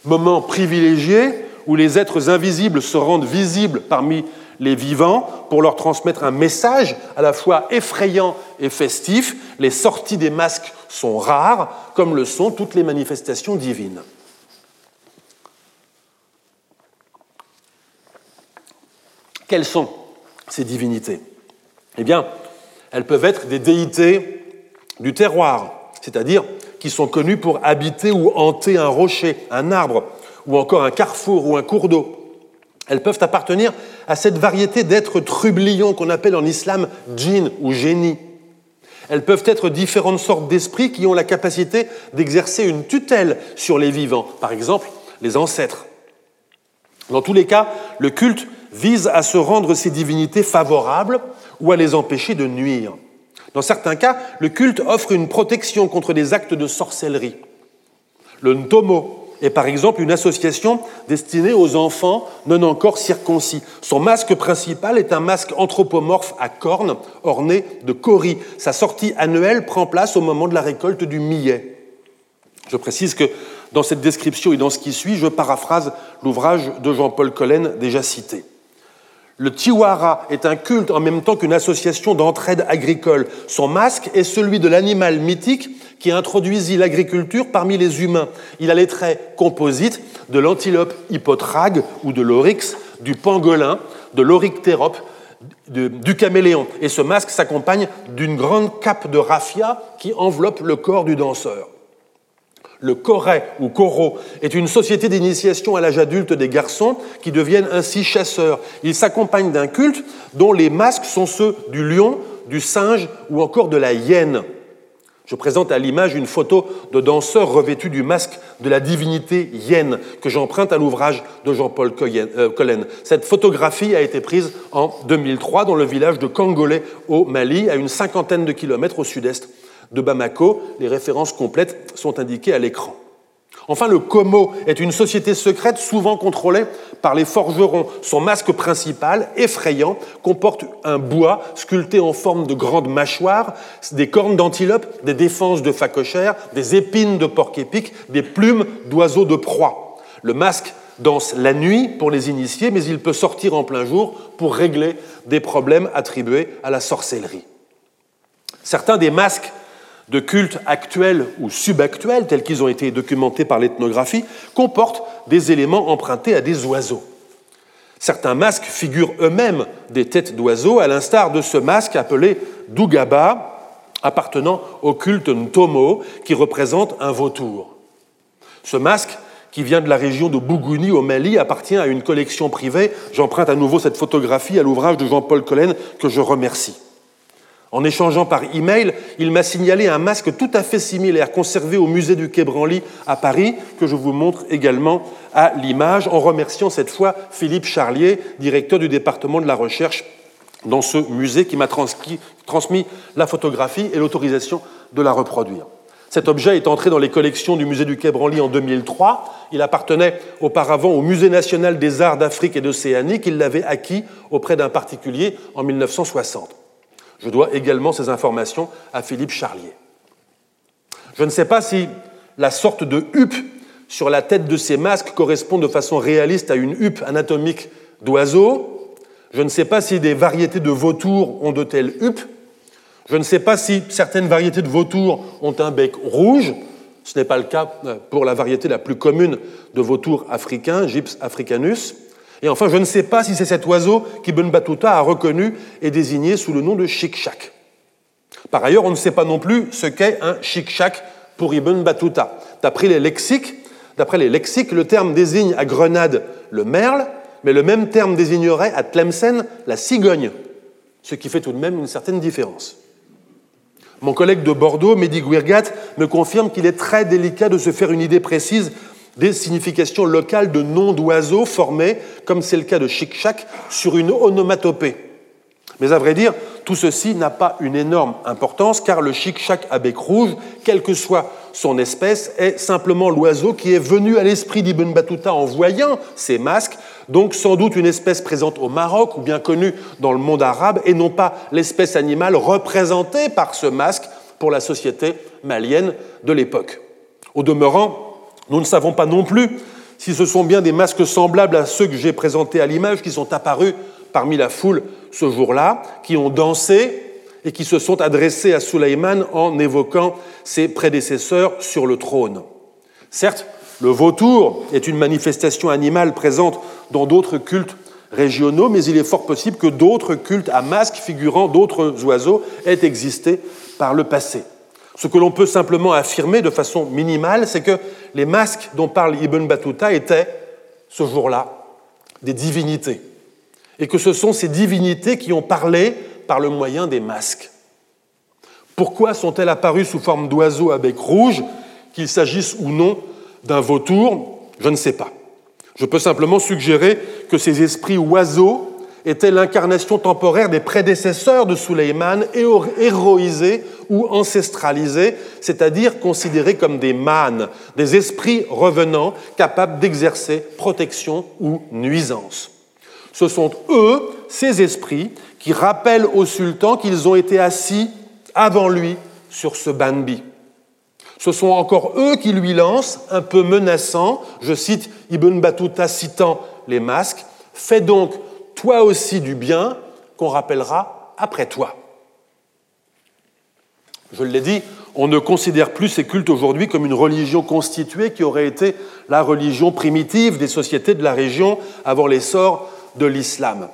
moment privilégié où les êtres invisibles se rendent visibles parmi les vivants pour leur transmettre un message à la fois effrayant et festif. Les sorties des masques sont rares, comme le sont toutes les manifestations divines. Quelles sont ces divinités Eh bien, elles peuvent être des déités du terroir, c'est-à-dire qui sont connus pour habiter ou hanter un rocher, un arbre, ou encore un carrefour ou un cours d'eau. Elles peuvent appartenir à cette variété d'êtres trublions qu'on appelle en islam djinn ou génie. Elles peuvent être différentes sortes d'esprits qui ont la capacité d'exercer une tutelle sur les vivants, par exemple les ancêtres. Dans tous les cas, le culte vise à se rendre ces divinités favorables ou à les empêcher de nuire. Dans certains cas, le culte offre une protection contre des actes de sorcellerie. Le Ntomo est par exemple une association destinée aux enfants non encore circoncis. Son masque principal est un masque anthropomorphe à cornes orné de cori. Sa sortie annuelle prend place au moment de la récolte du millet. Je précise que dans cette description et dans ce qui suit, je paraphrase l'ouvrage de Jean-Paul Collen déjà cité. Le Tiwara est un culte en même temps qu'une association d'entraide agricole. Son masque est celui de l'animal mythique qui introduisit l'agriculture parmi les humains. Il a les traits composites de l'antilope hippotrague ou de l'oryx, du pangolin, de l'oryctérope, du caméléon. Et ce masque s'accompagne d'une grande cape de raffia qui enveloppe le corps du danseur. Le Coré ou Coro est une société d'initiation à l'âge adulte des garçons qui deviennent ainsi chasseurs. Il s'accompagne d'un culte dont les masques sont ceux du lion, du singe ou encore de la hyène. Je présente à l'image une photo de danseur revêtu du masque de la divinité hyène que j'emprunte à l'ouvrage de Jean-Paul euh, Collen. Cette photographie a été prise en 2003 dans le village de Kangolé au Mali, à une cinquantaine de kilomètres au sud-est de Bamako. Les références complètes sont indiquées à l'écran. Enfin, le Como est une société secrète souvent contrôlée par les forgerons. Son masque principal, effrayant, comporte un bois sculpté en forme de grandes mâchoires, des cornes d'antilope, des défenses de phacochères, des épines de porc-épic, des plumes d'oiseaux de proie. Le masque danse la nuit pour les initiés, mais il peut sortir en plein jour pour régler des problèmes attribués à la sorcellerie. Certains des masques de cultes actuels ou subactuels, tels qu'ils ont été documentés par l'ethnographie, comportent des éléments empruntés à des oiseaux. Certains masques figurent eux-mêmes des têtes d'oiseaux, à l'instar de ce masque appelé Dugaba, appartenant au culte Ntomo, qui représente un vautour. Ce masque, qui vient de la région de Bougouni au Mali, appartient à une collection privée. J'emprunte à nouveau cette photographie à l'ouvrage de Jean-Paul Collen, que je remercie. En échangeant par email, il m'a signalé un masque tout à fait similaire conservé au musée du Quai Branly à Paris, que je vous montre également à l'image, en remerciant cette fois Philippe Charlier, directeur du département de la recherche dans ce musée, qui m'a transmis la photographie et l'autorisation de la reproduire. Cet objet est entré dans les collections du musée du Quai Branly en 2003. Il appartenait auparavant au Musée national des arts d'Afrique et d'Océanie, qu'il l'avait acquis auprès d'un particulier en 1960. Je dois également ces informations à Philippe Charlier. Je ne sais pas si la sorte de huppe sur la tête de ces masques correspond de façon réaliste à une huppe anatomique d'oiseau. Je ne sais pas si des variétés de vautours ont de telles huppes. Je ne sais pas si certaines variétés de vautours ont un bec rouge. Ce n'est pas le cas pour la variété la plus commune de vautours africains, Gyps africanus. Et enfin, je ne sais pas si c'est cet oiseau qu'Ibn Battuta a reconnu et désigné sous le nom de chic-chac. Par ailleurs, on ne sait pas non plus ce qu'est un chic-chac pour Ibn Battuta. D'après les lexiques, d'après les lexiques, le terme désigne à Grenade le merle, mais le même terme désignerait à Tlemcen la cigogne, ce qui fait tout de même une certaine différence. Mon collègue de Bordeaux, Mehdi Guirgat, me confirme qu'il est très délicat de se faire une idée précise des significations locales de noms d'oiseaux formés, comme c'est le cas de chic-chac, sur une onomatopée. Mais à vrai dire, tout ceci n'a pas une énorme importance car le chic-chac à bec rouge, quelle que soit son espèce, est simplement l'oiseau qui est venu à l'esprit d'Ibn Battuta en voyant ces masques, donc sans doute une espèce présente au Maroc ou bien connue dans le monde arabe et non pas l'espèce animale représentée par ce masque pour la société malienne de l'époque. Au demeurant, nous ne savons pas non plus si ce sont bien des masques semblables à ceux que j'ai présentés à l'image qui sont apparus parmi la foule ce jour-là, qui ont dansé et qui se sont adressés à Suleiman en évoquant ses prédécesseurs sur le trône. Certes, le vautour est une manifestation animale présente dans d'autres cultes régionaux, mais il est fort possible que d'autres cultes à masques figurant d'autres oiseaux aient existé par le passé. Ce que l'on peut simplement affirmer de façon minimale, c'est que les masques dont parle Ibn Battuta étaient, ce jour-là, des divinités. Et que ce sont ces divinités qui ont parlé par le moyen des masques. Pourquoi sont-elles apparues sous forme d'oiseaux à bec rouge, qu'il s'agisse ou non d'un vautour Je ne sais pas. Je peux simplement suggérer que ces esprits oiseaux était l'incarnation temporaire des prédécesseurs de Suleiman, héroïsés ou ancestralisés, c'est-à-dire considérés comme des mânes, des esprits revenants capables d'exercer protection ou nuisance. Ce sont eux, ces esprits, qui rappellent au sultan qu'ils ont été assis avant lui sur ce banbi. Ce sont encore eux qui lui lancent, un peu menaçant, je cite Ibn Battuta citant les masques, Fais donc toi aussi du bien qu'on rappellera après toi. Je l'ai dit, on ne considère plus ces cultes aujourd'hui comme une religion constituée qui aurait été la religion primitive des sociétés de la région avant l'essor de l'islam.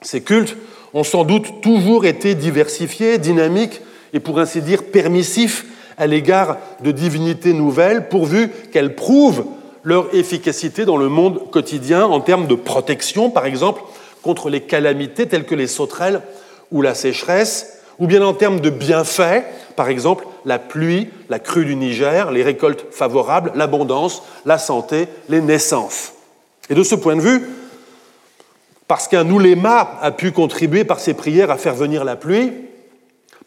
Ces cultes ont sans doute toujours été diversifiés, dynamiques et pour ainsi dire permissifs à l'égard de divinités nouvelles, pourvu qu'elles prouvent leur efficacité dans le monde quotidien en termes de protection, par exemple, contre les calamités telles que les sauterelles ou la sécheresse, ou bien en termes de bienfaits, par exemple la pluie, la crue du Niger, les récoltes favorables, l'abondance, la santé, les naissances. Et de ce point de vue, parce qu'un ouléma a pu contribuer par ses prières à faire venir la pluie,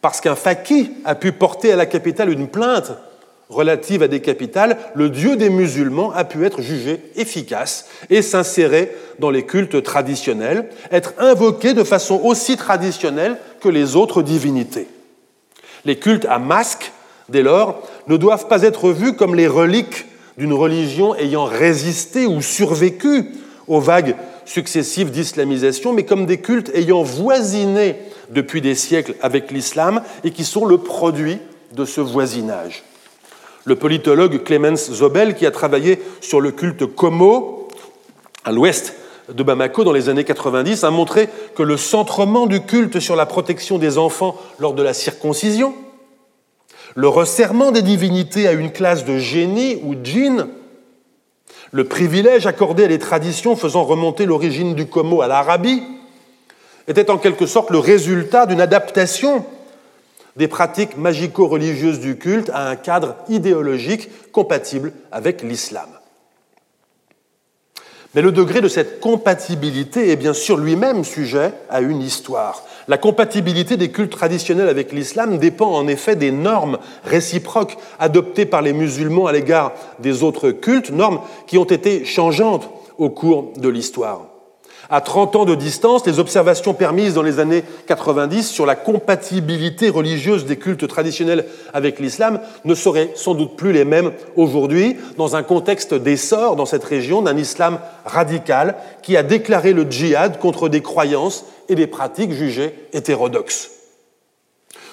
parce qu'un faqih a pu porter à la capitale une plainte relative à des capitales, le Dieu des musulmans a pu être jugé efficace et s'insérer dans les cultes traditionnels, être invoqué de façon aussi traditionnelle que les autres divinités. Les cultes à masque, dès lors, ne doivent pas être vus comme les reliques d'une religion ayant résisté ou survécu aux vagues successives d'islamisation, mais comme des cultes ayant voisiné depuis des siècles avec l'islam et qui sont le produit de ce voisinage. Le politologue Clemens Zobel, qui a travaillé sur le culte Como à l'ouest de Bamako dans les années 90, a montré que le centrement du culte sur la protection des enfants lors de la circoncision, le resserrement des divinités à une classe de génie ou djinn, le privilège accordé à des traditions faisant remonter l'origine du Como à l'Arabie, était en quelque sorte le résultat d'une adaptation des pratiques magico-religieuses du culte à un cadre idéologique compatible avec l'islam. Mais le degré de cette compatibilité est bien sûr lui-même sujet à une histoire. La compatibilité des cultes traditionnels avec l'islam dépend en effet des normes réciproques adoptées par les musulmans à l'égard des autres cultes, normes qui ont été changeantes au cours de l'histoire. À 30 ans de distance, les observations permises dans les années 90 sur la compatibilité religieuse des cultes traditionnels avec l'islam ne seraient sans doute plus les mêmes aujourd'hui, dans un contexte d'essor dans cette région d'un islam radical qui a déclaré le djihad contre des croyances et des pratiques jugées hétérodoxes.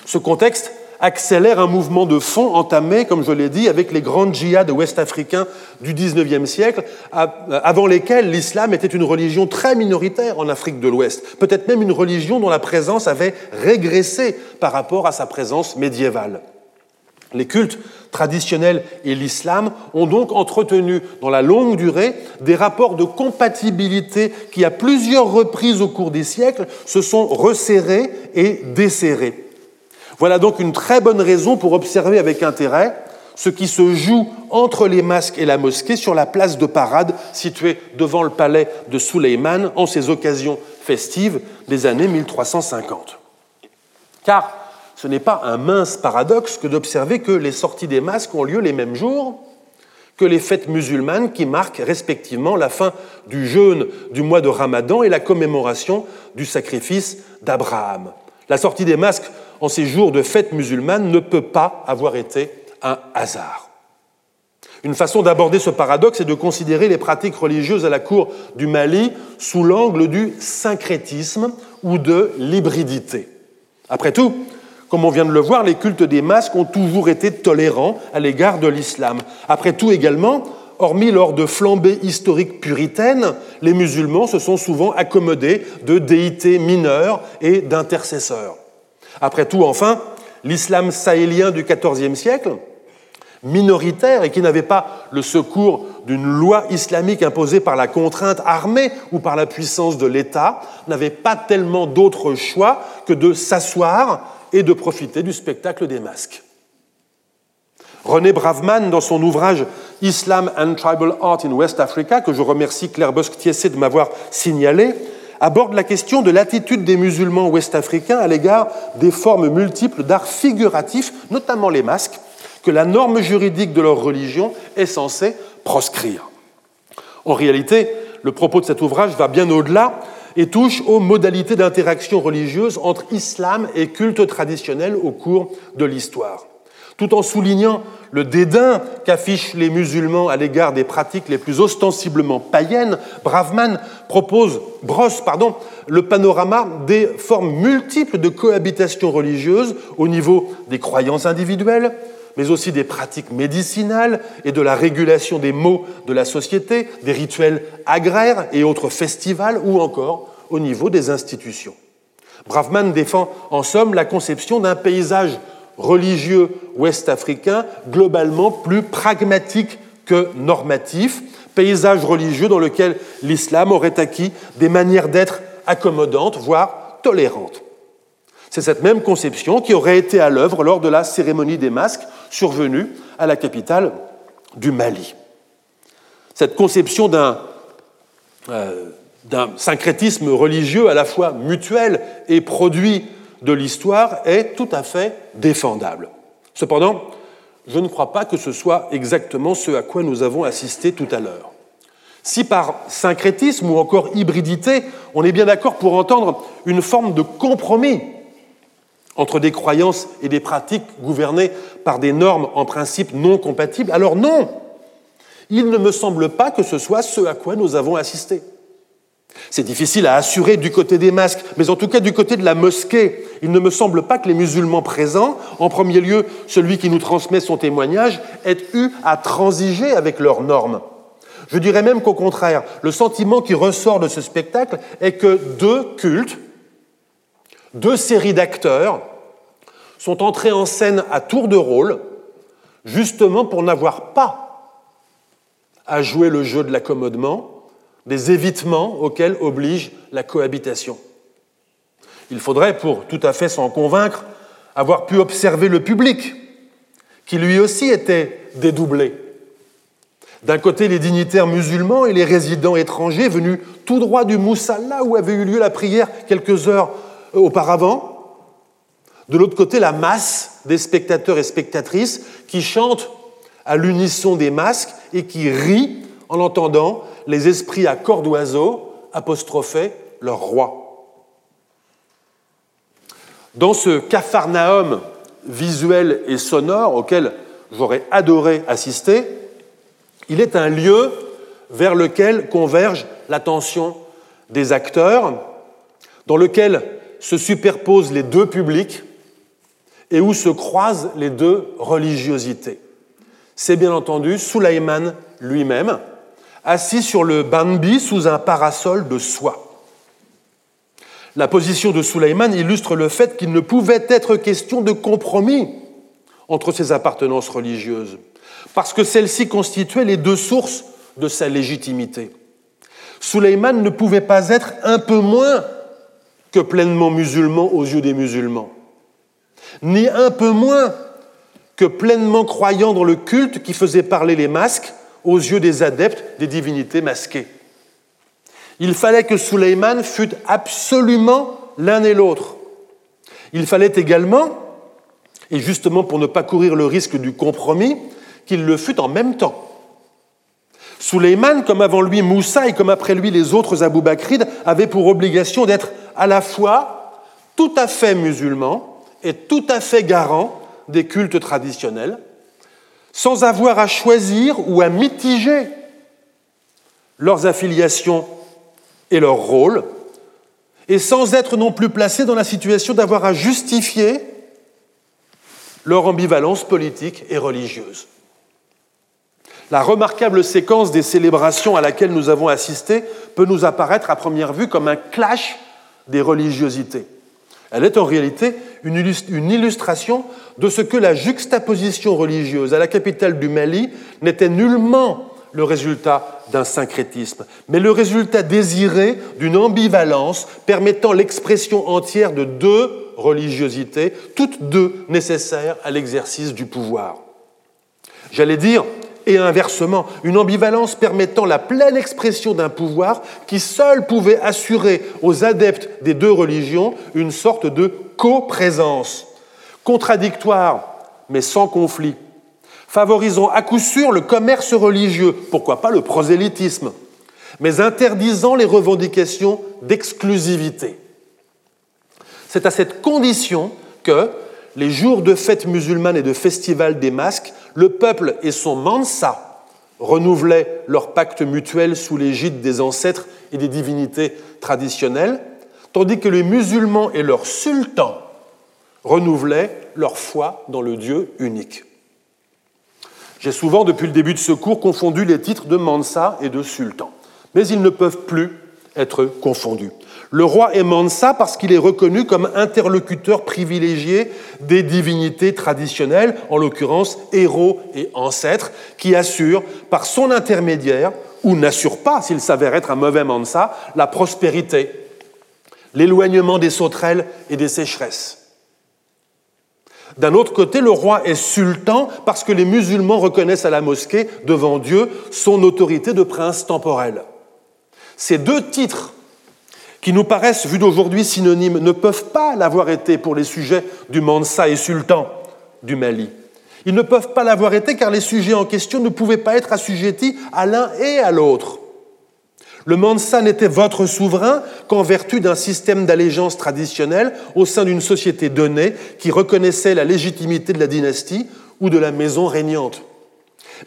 Ce contexte accélère un mouvement de fond entamé, comme je l'ai dit, avec les grandes djihad ouest-africains du XIXe siècle, avant lesquels l'islam était une religion très minoritaire en Afrique de l'Ouest, peut-être même une religion dont la présence avait régressé par rapport à sa présence médiévale. Les cultes traditionnels et l'islam ont donc entretenu dans la longue durée des rapports de compatibilité qui, à plusieurs reprises au cours des siècles, se sont resserrés et desserrés. Voilà donc une très bonne raison pour observer avec intérêt ce qui se joue entre les masques et la mosquée sur la place de parade située devant le palais de Suleiman en ces occasions festives des années 1350. Car ce n'est pas un mince paradoxe que d'observer que les sorties des masques ont lieu les mêmes jours que les fêtes musulmanes qui marquent respectivement la fin du jeûne du mois de Ramadan et la commémoration du sacrifice d'Abraham. La sortie des masques en ces jours de fête musulmane ne peut pas avoir été un hasard. Une façon d'aborder ce paradoxe est de considérer les pratiques religieuses à la cour du Mali sous l'angle du syncrétisme ou de l'hybridité. Après tout, comme on vient de le voir, les cultes des masques ont toujours été tolérants à l'égard de l'islam. Après tout également, hormis lors de flambées historiques puritaines, les musulmans se sont souvent accommodés de déités mineures et d'intercesseurs. Après tout, enfin, l'islam sahélien du XIVe siècle, minoritaire et qui n'avait pas le secours d'une loi islamique imposée par la contrainte armée ou par la puissance de l'État, n'avait pas tellement d'autre choix que de s'asseoir et de profiter du spectacle des masques. René Braveman, dans son ouvrage Islam and Tribal Art in West Africa, que je remercie Claire Bosque-Tiessé de m'avoir signalé, aborde la question de l'attitude des musulmans ouest-africains à l'égard des formes multiples d'art figuratif, notamment les masques, que la norme juridique de leur religion est censée proscrire. En réalité, le propos de cet ouvrage va bien au-delà et touche aux modalités d'interaction religieuse entre islam et culte traditionnel au cours de l'histoire. Tout en soulignant le dédain qu'affichent les musulmans à l'égard des pratiques les plus ostensiblement païennes, Braveman propose, brosse pardon, le panorama des formes multiples de cohabitation religieuse au niveau des croyances individuelles, mais aussi des pratiques médicinales et de la régulation des maux de la société, des rituels agraires et autres festivals, ou encore au niveau des institutions. Braveman défend en somme la conception d'un paysage religieux ouest-africain globalement plus pragmatique que normatif, paysage religieux dans lequel l'islam aurait acquis des manières d'être accommodantes, voire tolérantes. C'est cette même conception qui aurait été à l'œuvre lors de la cérémonie des masques survenue à la capitale du Mali. Cette conception d'un euh, syncrétisme religieux à la fois mutuel et produit de l'histoire est tout à fait défendable. Cependant, je ne crois pas que ce soit exactement ce à quoi nous avons assisté tout à l'heure. Si par syncrétisme ou encore hybridité, on est bien d'accord pour entendre une forme de compromis entre des croyances et des pratiques gouvernées par des normes en principe non compatibles, alors non, il ne me semble pas que ce soit ce à quoi nous avons assisté. C'est difficile à assurer du côté des masques, mais en tout cas du côté de la mosquée, il ne me semble pas que les musulmans présents, en premier lieu celui qui nous transmet son témoignage, aient eu à transiger avec leurs normes. Je dirais même qu'au contraire, le sentiment qui ressort de ce spectacle est que deux cultes, deux séries d'acteurs sont entrés en scène à tour de rôle, justement pour n'avoir pas à jouer le jeu de l'accommodement, des évitements auxquels oblige la cohabitation. Il faudrait, pour tout à fait s'en convaincre, avoir pu observer le public, qui lui aussi était dédoublé. D'un côté, les dignitaires musulmans et les résidents étrangers venus tout droit du Moussalla où avait eu lieu la prière quelques heures auparavant. De l'autre côté, la masse des spectateurs et spectatrices qui chantent à l'unisson des masques et qui rient en entendant les esprits à corps d'oiseau apostrophaient leur roi. Dans ce capharnaüm visuel et sonore auquel j'aurais adoré assister, il est un lieu vers lequel converge l'attention des acteurs, dans lequel se superposent les deux publics et où se croisent les deux religiosités. C'est bien entendu Sulaiman lui-même, assis sur le Bambi sous un parasol de soie. La position de Sulaiman illustre le fait qu'il ne pouvait être question de compromis entre ses appartenances religieuses, parce que celles-ci constituaient les deux sources de sa légitimité. Sulaiman ne pouvait pas être un peu moins que pleinement musulman aux yeux des musulmans, ni un peu moins que pleinement croyant dans le culte qui faisait parler les masques aux yeux des adeptes des divinités masquées. Il fallait que Suleiman fût absolument l'un et l'autre. Il fallait également, et justement pour ne pas courir le risque du compromis, qu'il le fût en même temps. Suleiman, comme avant lui Moussa et comme après lui les autres Abou Bakrides, avait pour obligation d'être à la fois tout à fait musulman et tout à fait garant des cultes traditionnels, sans avoir à choisir ou à mitiger leurs affiliations et leurs rôles, et sans être non plus placés dans la situation d'avoir à justifier leur ambivalence politique et religieuse. La remarquable séquence des célébrations à laquelle nous avons assisté peut nous apparaître à première vue comme un clash des religiosités. Elle est en réalité une illustration de ce que la juxtaposition religieuse à la capitale du Mali n'était nullement le résultat d'un syncrétisme, mais le résultat désiré d'une ambivalence permettant l'expression entière de deux religiosités, toutes deux nécessaires à l'exercice du pouvoir. J'allais dire, et inversement, une ambivalence permettant la pleine expression d'un pouvoir qui seul pouvait assurer aux adeptes des deux religions une sorte de coprésence, contradictoire mais sans conflit, favorisant à coup sûr le commerce religieux, pourquoi pas le prosélytisme, mais interdisant les revendications d'exclusivité. C'est à cette condition que les jours de fêtes musulmanes et de festivals des masques, le peuple et son mansa renouvelaient leur pacte mutuel sous l'égide des ancêtres et des divinités traditionnelles, tandis que les musulmans et leurs sultans renouvelaient leur foi dans le Dieu unique. J'ai souvent, depuis le début de ce cours, confondu les titres de Mansa et de Sultan, mais ils ne peuvent plus être confondus. Le roi est Mansa parce qu'il est reconnu comme interlocuteur privilégié des divinités traditionnelles, en l'occurrence héros et ancêtres, qui assurent par son intermédiaire, ou n'assurent pas, s'il s'avère être un mauvais Mansa, la prospérité, l'éloignement des sauterelles et des sécheresses. D'un autre côté, le roi est sultan parce que les musulmans reconnaissent à la mosquée, devant Dieu, son autorité de prince temporel. Ces deux titres, qui nous paraissent, vus d'aujourd'hui, synonymes, ne peuvent pas l'avoir été pour les sujets du Mansa et sultan du Mali. Ils ne peuvent pas l'avoir été car les sujets en question ne pouvaient pas être assujettis à l'un et à l'autre. Le Mansa n'était votre souverain qu'en vertu d'un système d'allégeance traditionnelle au sein d'une société donnée qui reconnaissait la légitimité de la dynastie ou de la maison régnante.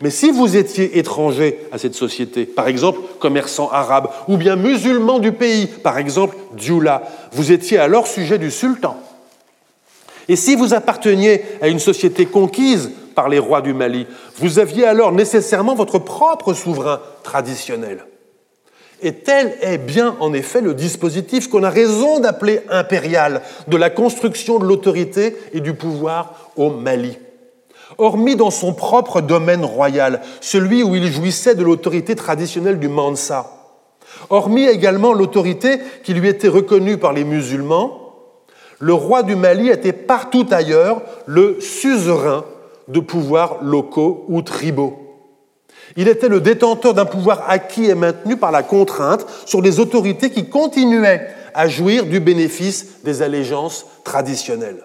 Mais si vous étiez étranger à cette société, par exemple commerçant arabe, ou bien musulman du pays, par exemple djoula, vous étiez alors sujet du sultan. Et si vous apparteniez à une société conquise par les rois du Mali, vous aviez alors nécessairement votre propre souverain traditionnel. Et tel est bien en effet le dispositif qu'on a raison d'appeler impérial de la construction de l'autorité et du pouvoir au Mali. Hormis dans son propre domaine royal, celui où il jouissait de l'autorité traditionnelle du Mansa, hormis également l'autorité qui lui était reconnue par les musulmans, le roi du Mali était partout ailleurs le suzerain de pouvoirs locaux ou tribaux. Il était le détenteur d'un pouvoir acquis et maintenu par la contrainte sur des autorités qui continuaient à jouir du bénéfice des allégeances traditionnelles.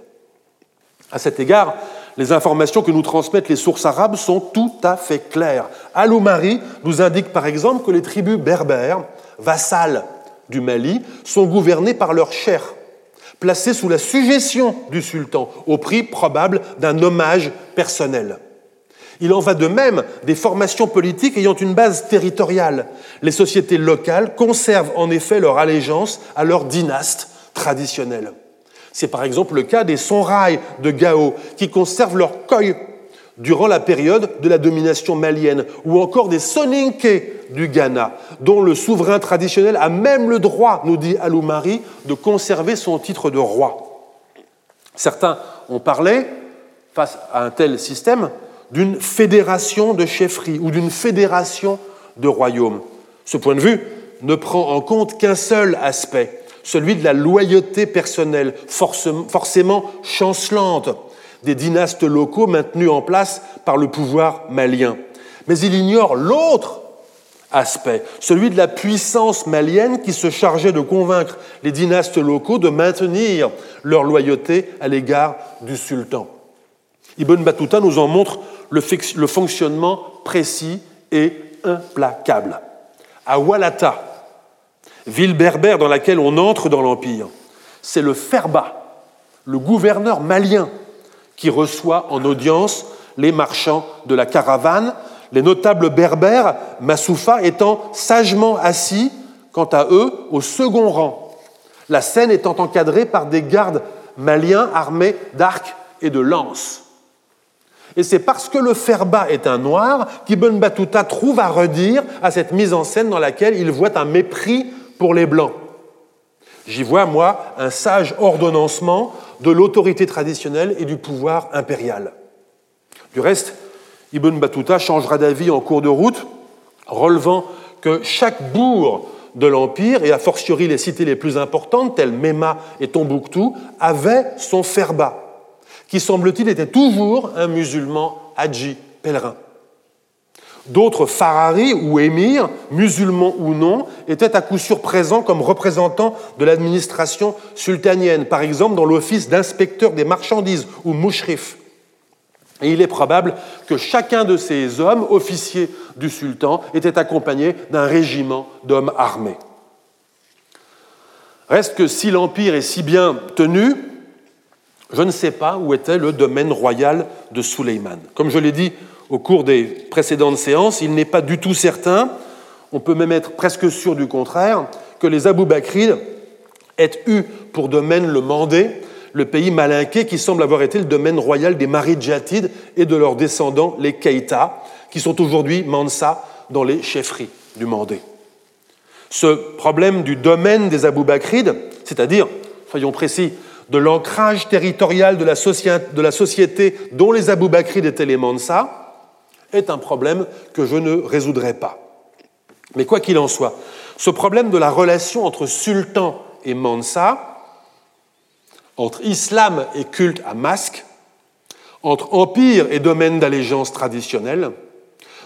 À cet égard, les informations que nous transmettent les sources arabes sont tout à fait claires. Al-Oumari nous indique par exemple que les tribus berbères, vassales du Mali, sont gouvernées par leurs chers, placés sous la suggestion du sultan, au prix probable d'un hommage personnel. Il en va de même des formations politiques ayant une base territoriale. Les sociétés locales conservent en effet leur allégeance à leur dynaste traditionnel. C'est par exemple le cas des Sonrai de Gao, qui conservent leur koi durant la période de la domination malienne, ou encore des Soninke du Ghana, dont le souverain traditionnel a même le droit, nous dit Aloumari, de conserver son titre de roi. Certains ont parlé, face à un tel système, d'une fédération de chefferies ou d'une fédération de royaumes. Ce point de vue ne prend en compte qu'un seul aspect, celui de la loyauté personnelle, forcément chancelante, des dynastes locaux maintenus en place par le pouvoir malien. Mais il ignore l'autre aspect, celui de la puissance malienne qui se chargeait de convaincre les dynastes locaux de maintenir leur loyauté à l'égard du sultan. Ibn Battuta nous en montre le, fonctionnement précis et implacable. À Walata, ville berbère dans laquelle on entre dans l'Empire, c'est le Ferba, le gouverneur malien, qui reçoit en audience les marchands de la caravane, les notables berbères, Massoufa étant sagement assis, quant à eux, au second rang, la scène étant encadrée par des gardes maliens armés d'arcs et de lances. Et c'est parce que le Ferba est un noir qu'Ibn Battuta trouve à redire à cette mise en scène dans laquelle il voit un mépris pour les Blancs. J'y vois, moi, un sage ordonnancement de l'autorité traditionnelle et du pouvoir impérial. Du reste, Ibn Battuta changera d'avis en cours de route, relevant que chaque bourg de l'Empire, et a fortiori les cités les plus importantes, telles Mema et Tombouctou, avait son Ferba qui semble-t-il était toujours un musulman hadji, pèlerin. D'autres Farari ou émirs, musulmans ou non, étaient à coup sûr présents comme représentants de l'administration sultanienne, par exemple dans l'office d'inspecteur des marchandises ou mouchrif. Et il est probable que chacun de ces hommes, officiers du sultan, était accompagné d'un régiment d'hommes armés. Reste que si l'empire est si bien tenu, je ne sais pas où était le domaine royal de Suleiman. Comme je l'ai dit au cours des précédentes séances, il n'est pas du tout certain, on peut même être presque sûr du contraire, que les Abou Bakrides aient eu pour domaine le Mandé, le pays malinqué qui semble avoir été le domaine royal des Maridjatides et de leurs descendants, les Keïta, qui sont aujourd'hui Mansa dans les chefferies du Mandé. Ce problème du domaine des Abou Bakrides, c'est-à-dire, soyons précis, de l'ancrage territorial de la, société dont les Abou Bakrides étaient les Mansa, est un problème que je ne résoudrai pas. Mais quoi qu'il en soit, ce problème de la relation entre sultan et Mansa, entre islam et culte à masque, entre empire et domaine d'allégeance traditionnelle,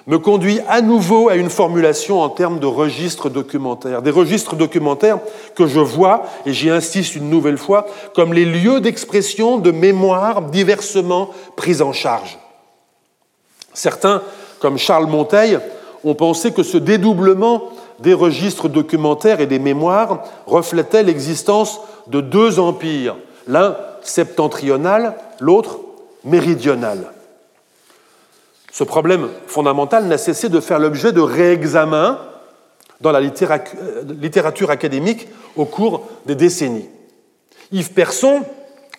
me conduit à nouveau à une formulation en termes de registres documentaires. Des registres documentaires que je vois, et j'y insiste une nouvelle fois, comme les lieux d'expression de mémoire diversement prises en charge. Certains, comme Charles Monteil, ont pensé que ce dédoublement des registres documentaires et des mémoires reflétait l'existence de deux empires, l'un septentrional, l'autre méridional. Ce problème fondamental n'a cessé de faire l'objet de réexamens dans la littérature académique au cours des décennies. Yves Persson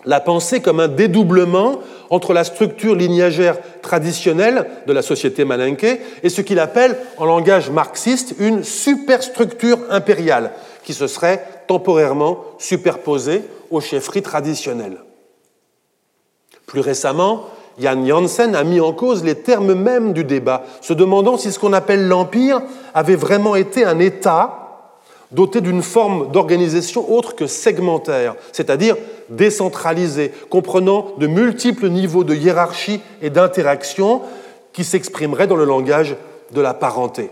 l'a pensé comme un dédoublement entre la structure lignagère traditionnelle de la société malinquée et ce qu'il appelle, en langage marxiste, une superstructure impériale qui se serait temporairement superposée aux chefferies traditionnelles. Plus récemment, Jan Janssen a mis en cause les termes mêmes du débat, se demandant si ce qu'on appelle l'Empire avait vraiment été un État doté d'une forme d'organisation autre que segmentaire, c'est-à-dire décentralisée, comprenant de multiples niveaux de hiérarchie et d'interaction qui s'exprimeraient dans le langage de la parenté.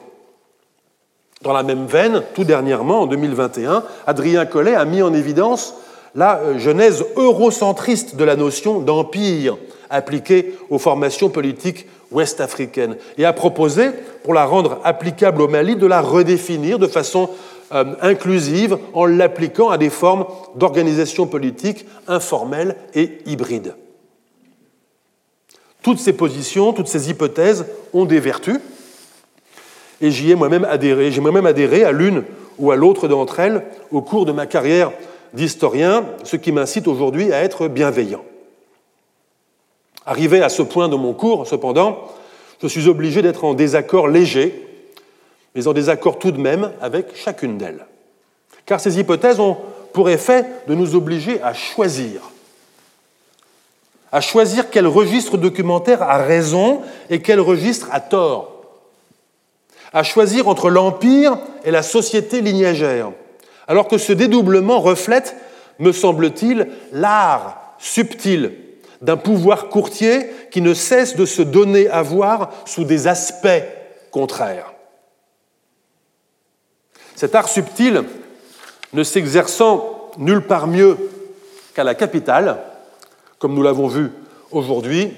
Dans la même veine, tout dernièrement, en 2021, Adrien Collet a mis en évidence la euh, genèse eurocentriste de la notion d'empire appliquée aux formations politiques ouest-africaines et a proposé, pour la rendre applicable au Mali, de la redéfinir de façon euh, inclusive en l'appliquant à des formes d'organisation politique informelles et hybrides. Toutes ces positions, toutes ces hypothèses ont des vertus, et j'y ai moi-même adhéré. J'ai moi-même adhéré à l'une ou à l'autre d'entre elles au cours de ma carrière d'historien, ce qui m'incite aujourd'hui à être bienveillant. Arrivé à ce point de mon cours, cependant, je suis obligé d'être en désaccord léger, mais en désaccord tout de même avec chacune d'elles. Car ces hypothèses ont pour effet de nous obliger à choisir. À choisir quel registre documentaire a raison et quel registre a tort. À choisir entre l'Empire et la société lignagère alors que ce dédoublement reflète, me semble-t-il, l'art subtil d'un pouvoir courtier qui ne cesse de se donner à voir sous des aspects contraires. Cet art subtil, ne s'exerçant nulle part mieux qu'à la capitale, comme nous l'avons vu aujourd'hui,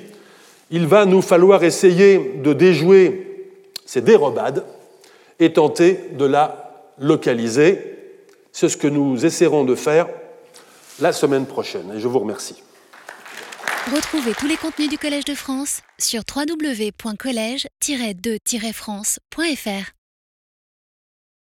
il va nous falloir essayer de déjouer ces dérobades et tenter de la localiser c'est ce que nous essaierons de faire la semaine prochaine. Et je vous remercie. Retrouvez tous les contenus du Collège de France sur www.colège-2-france.fr.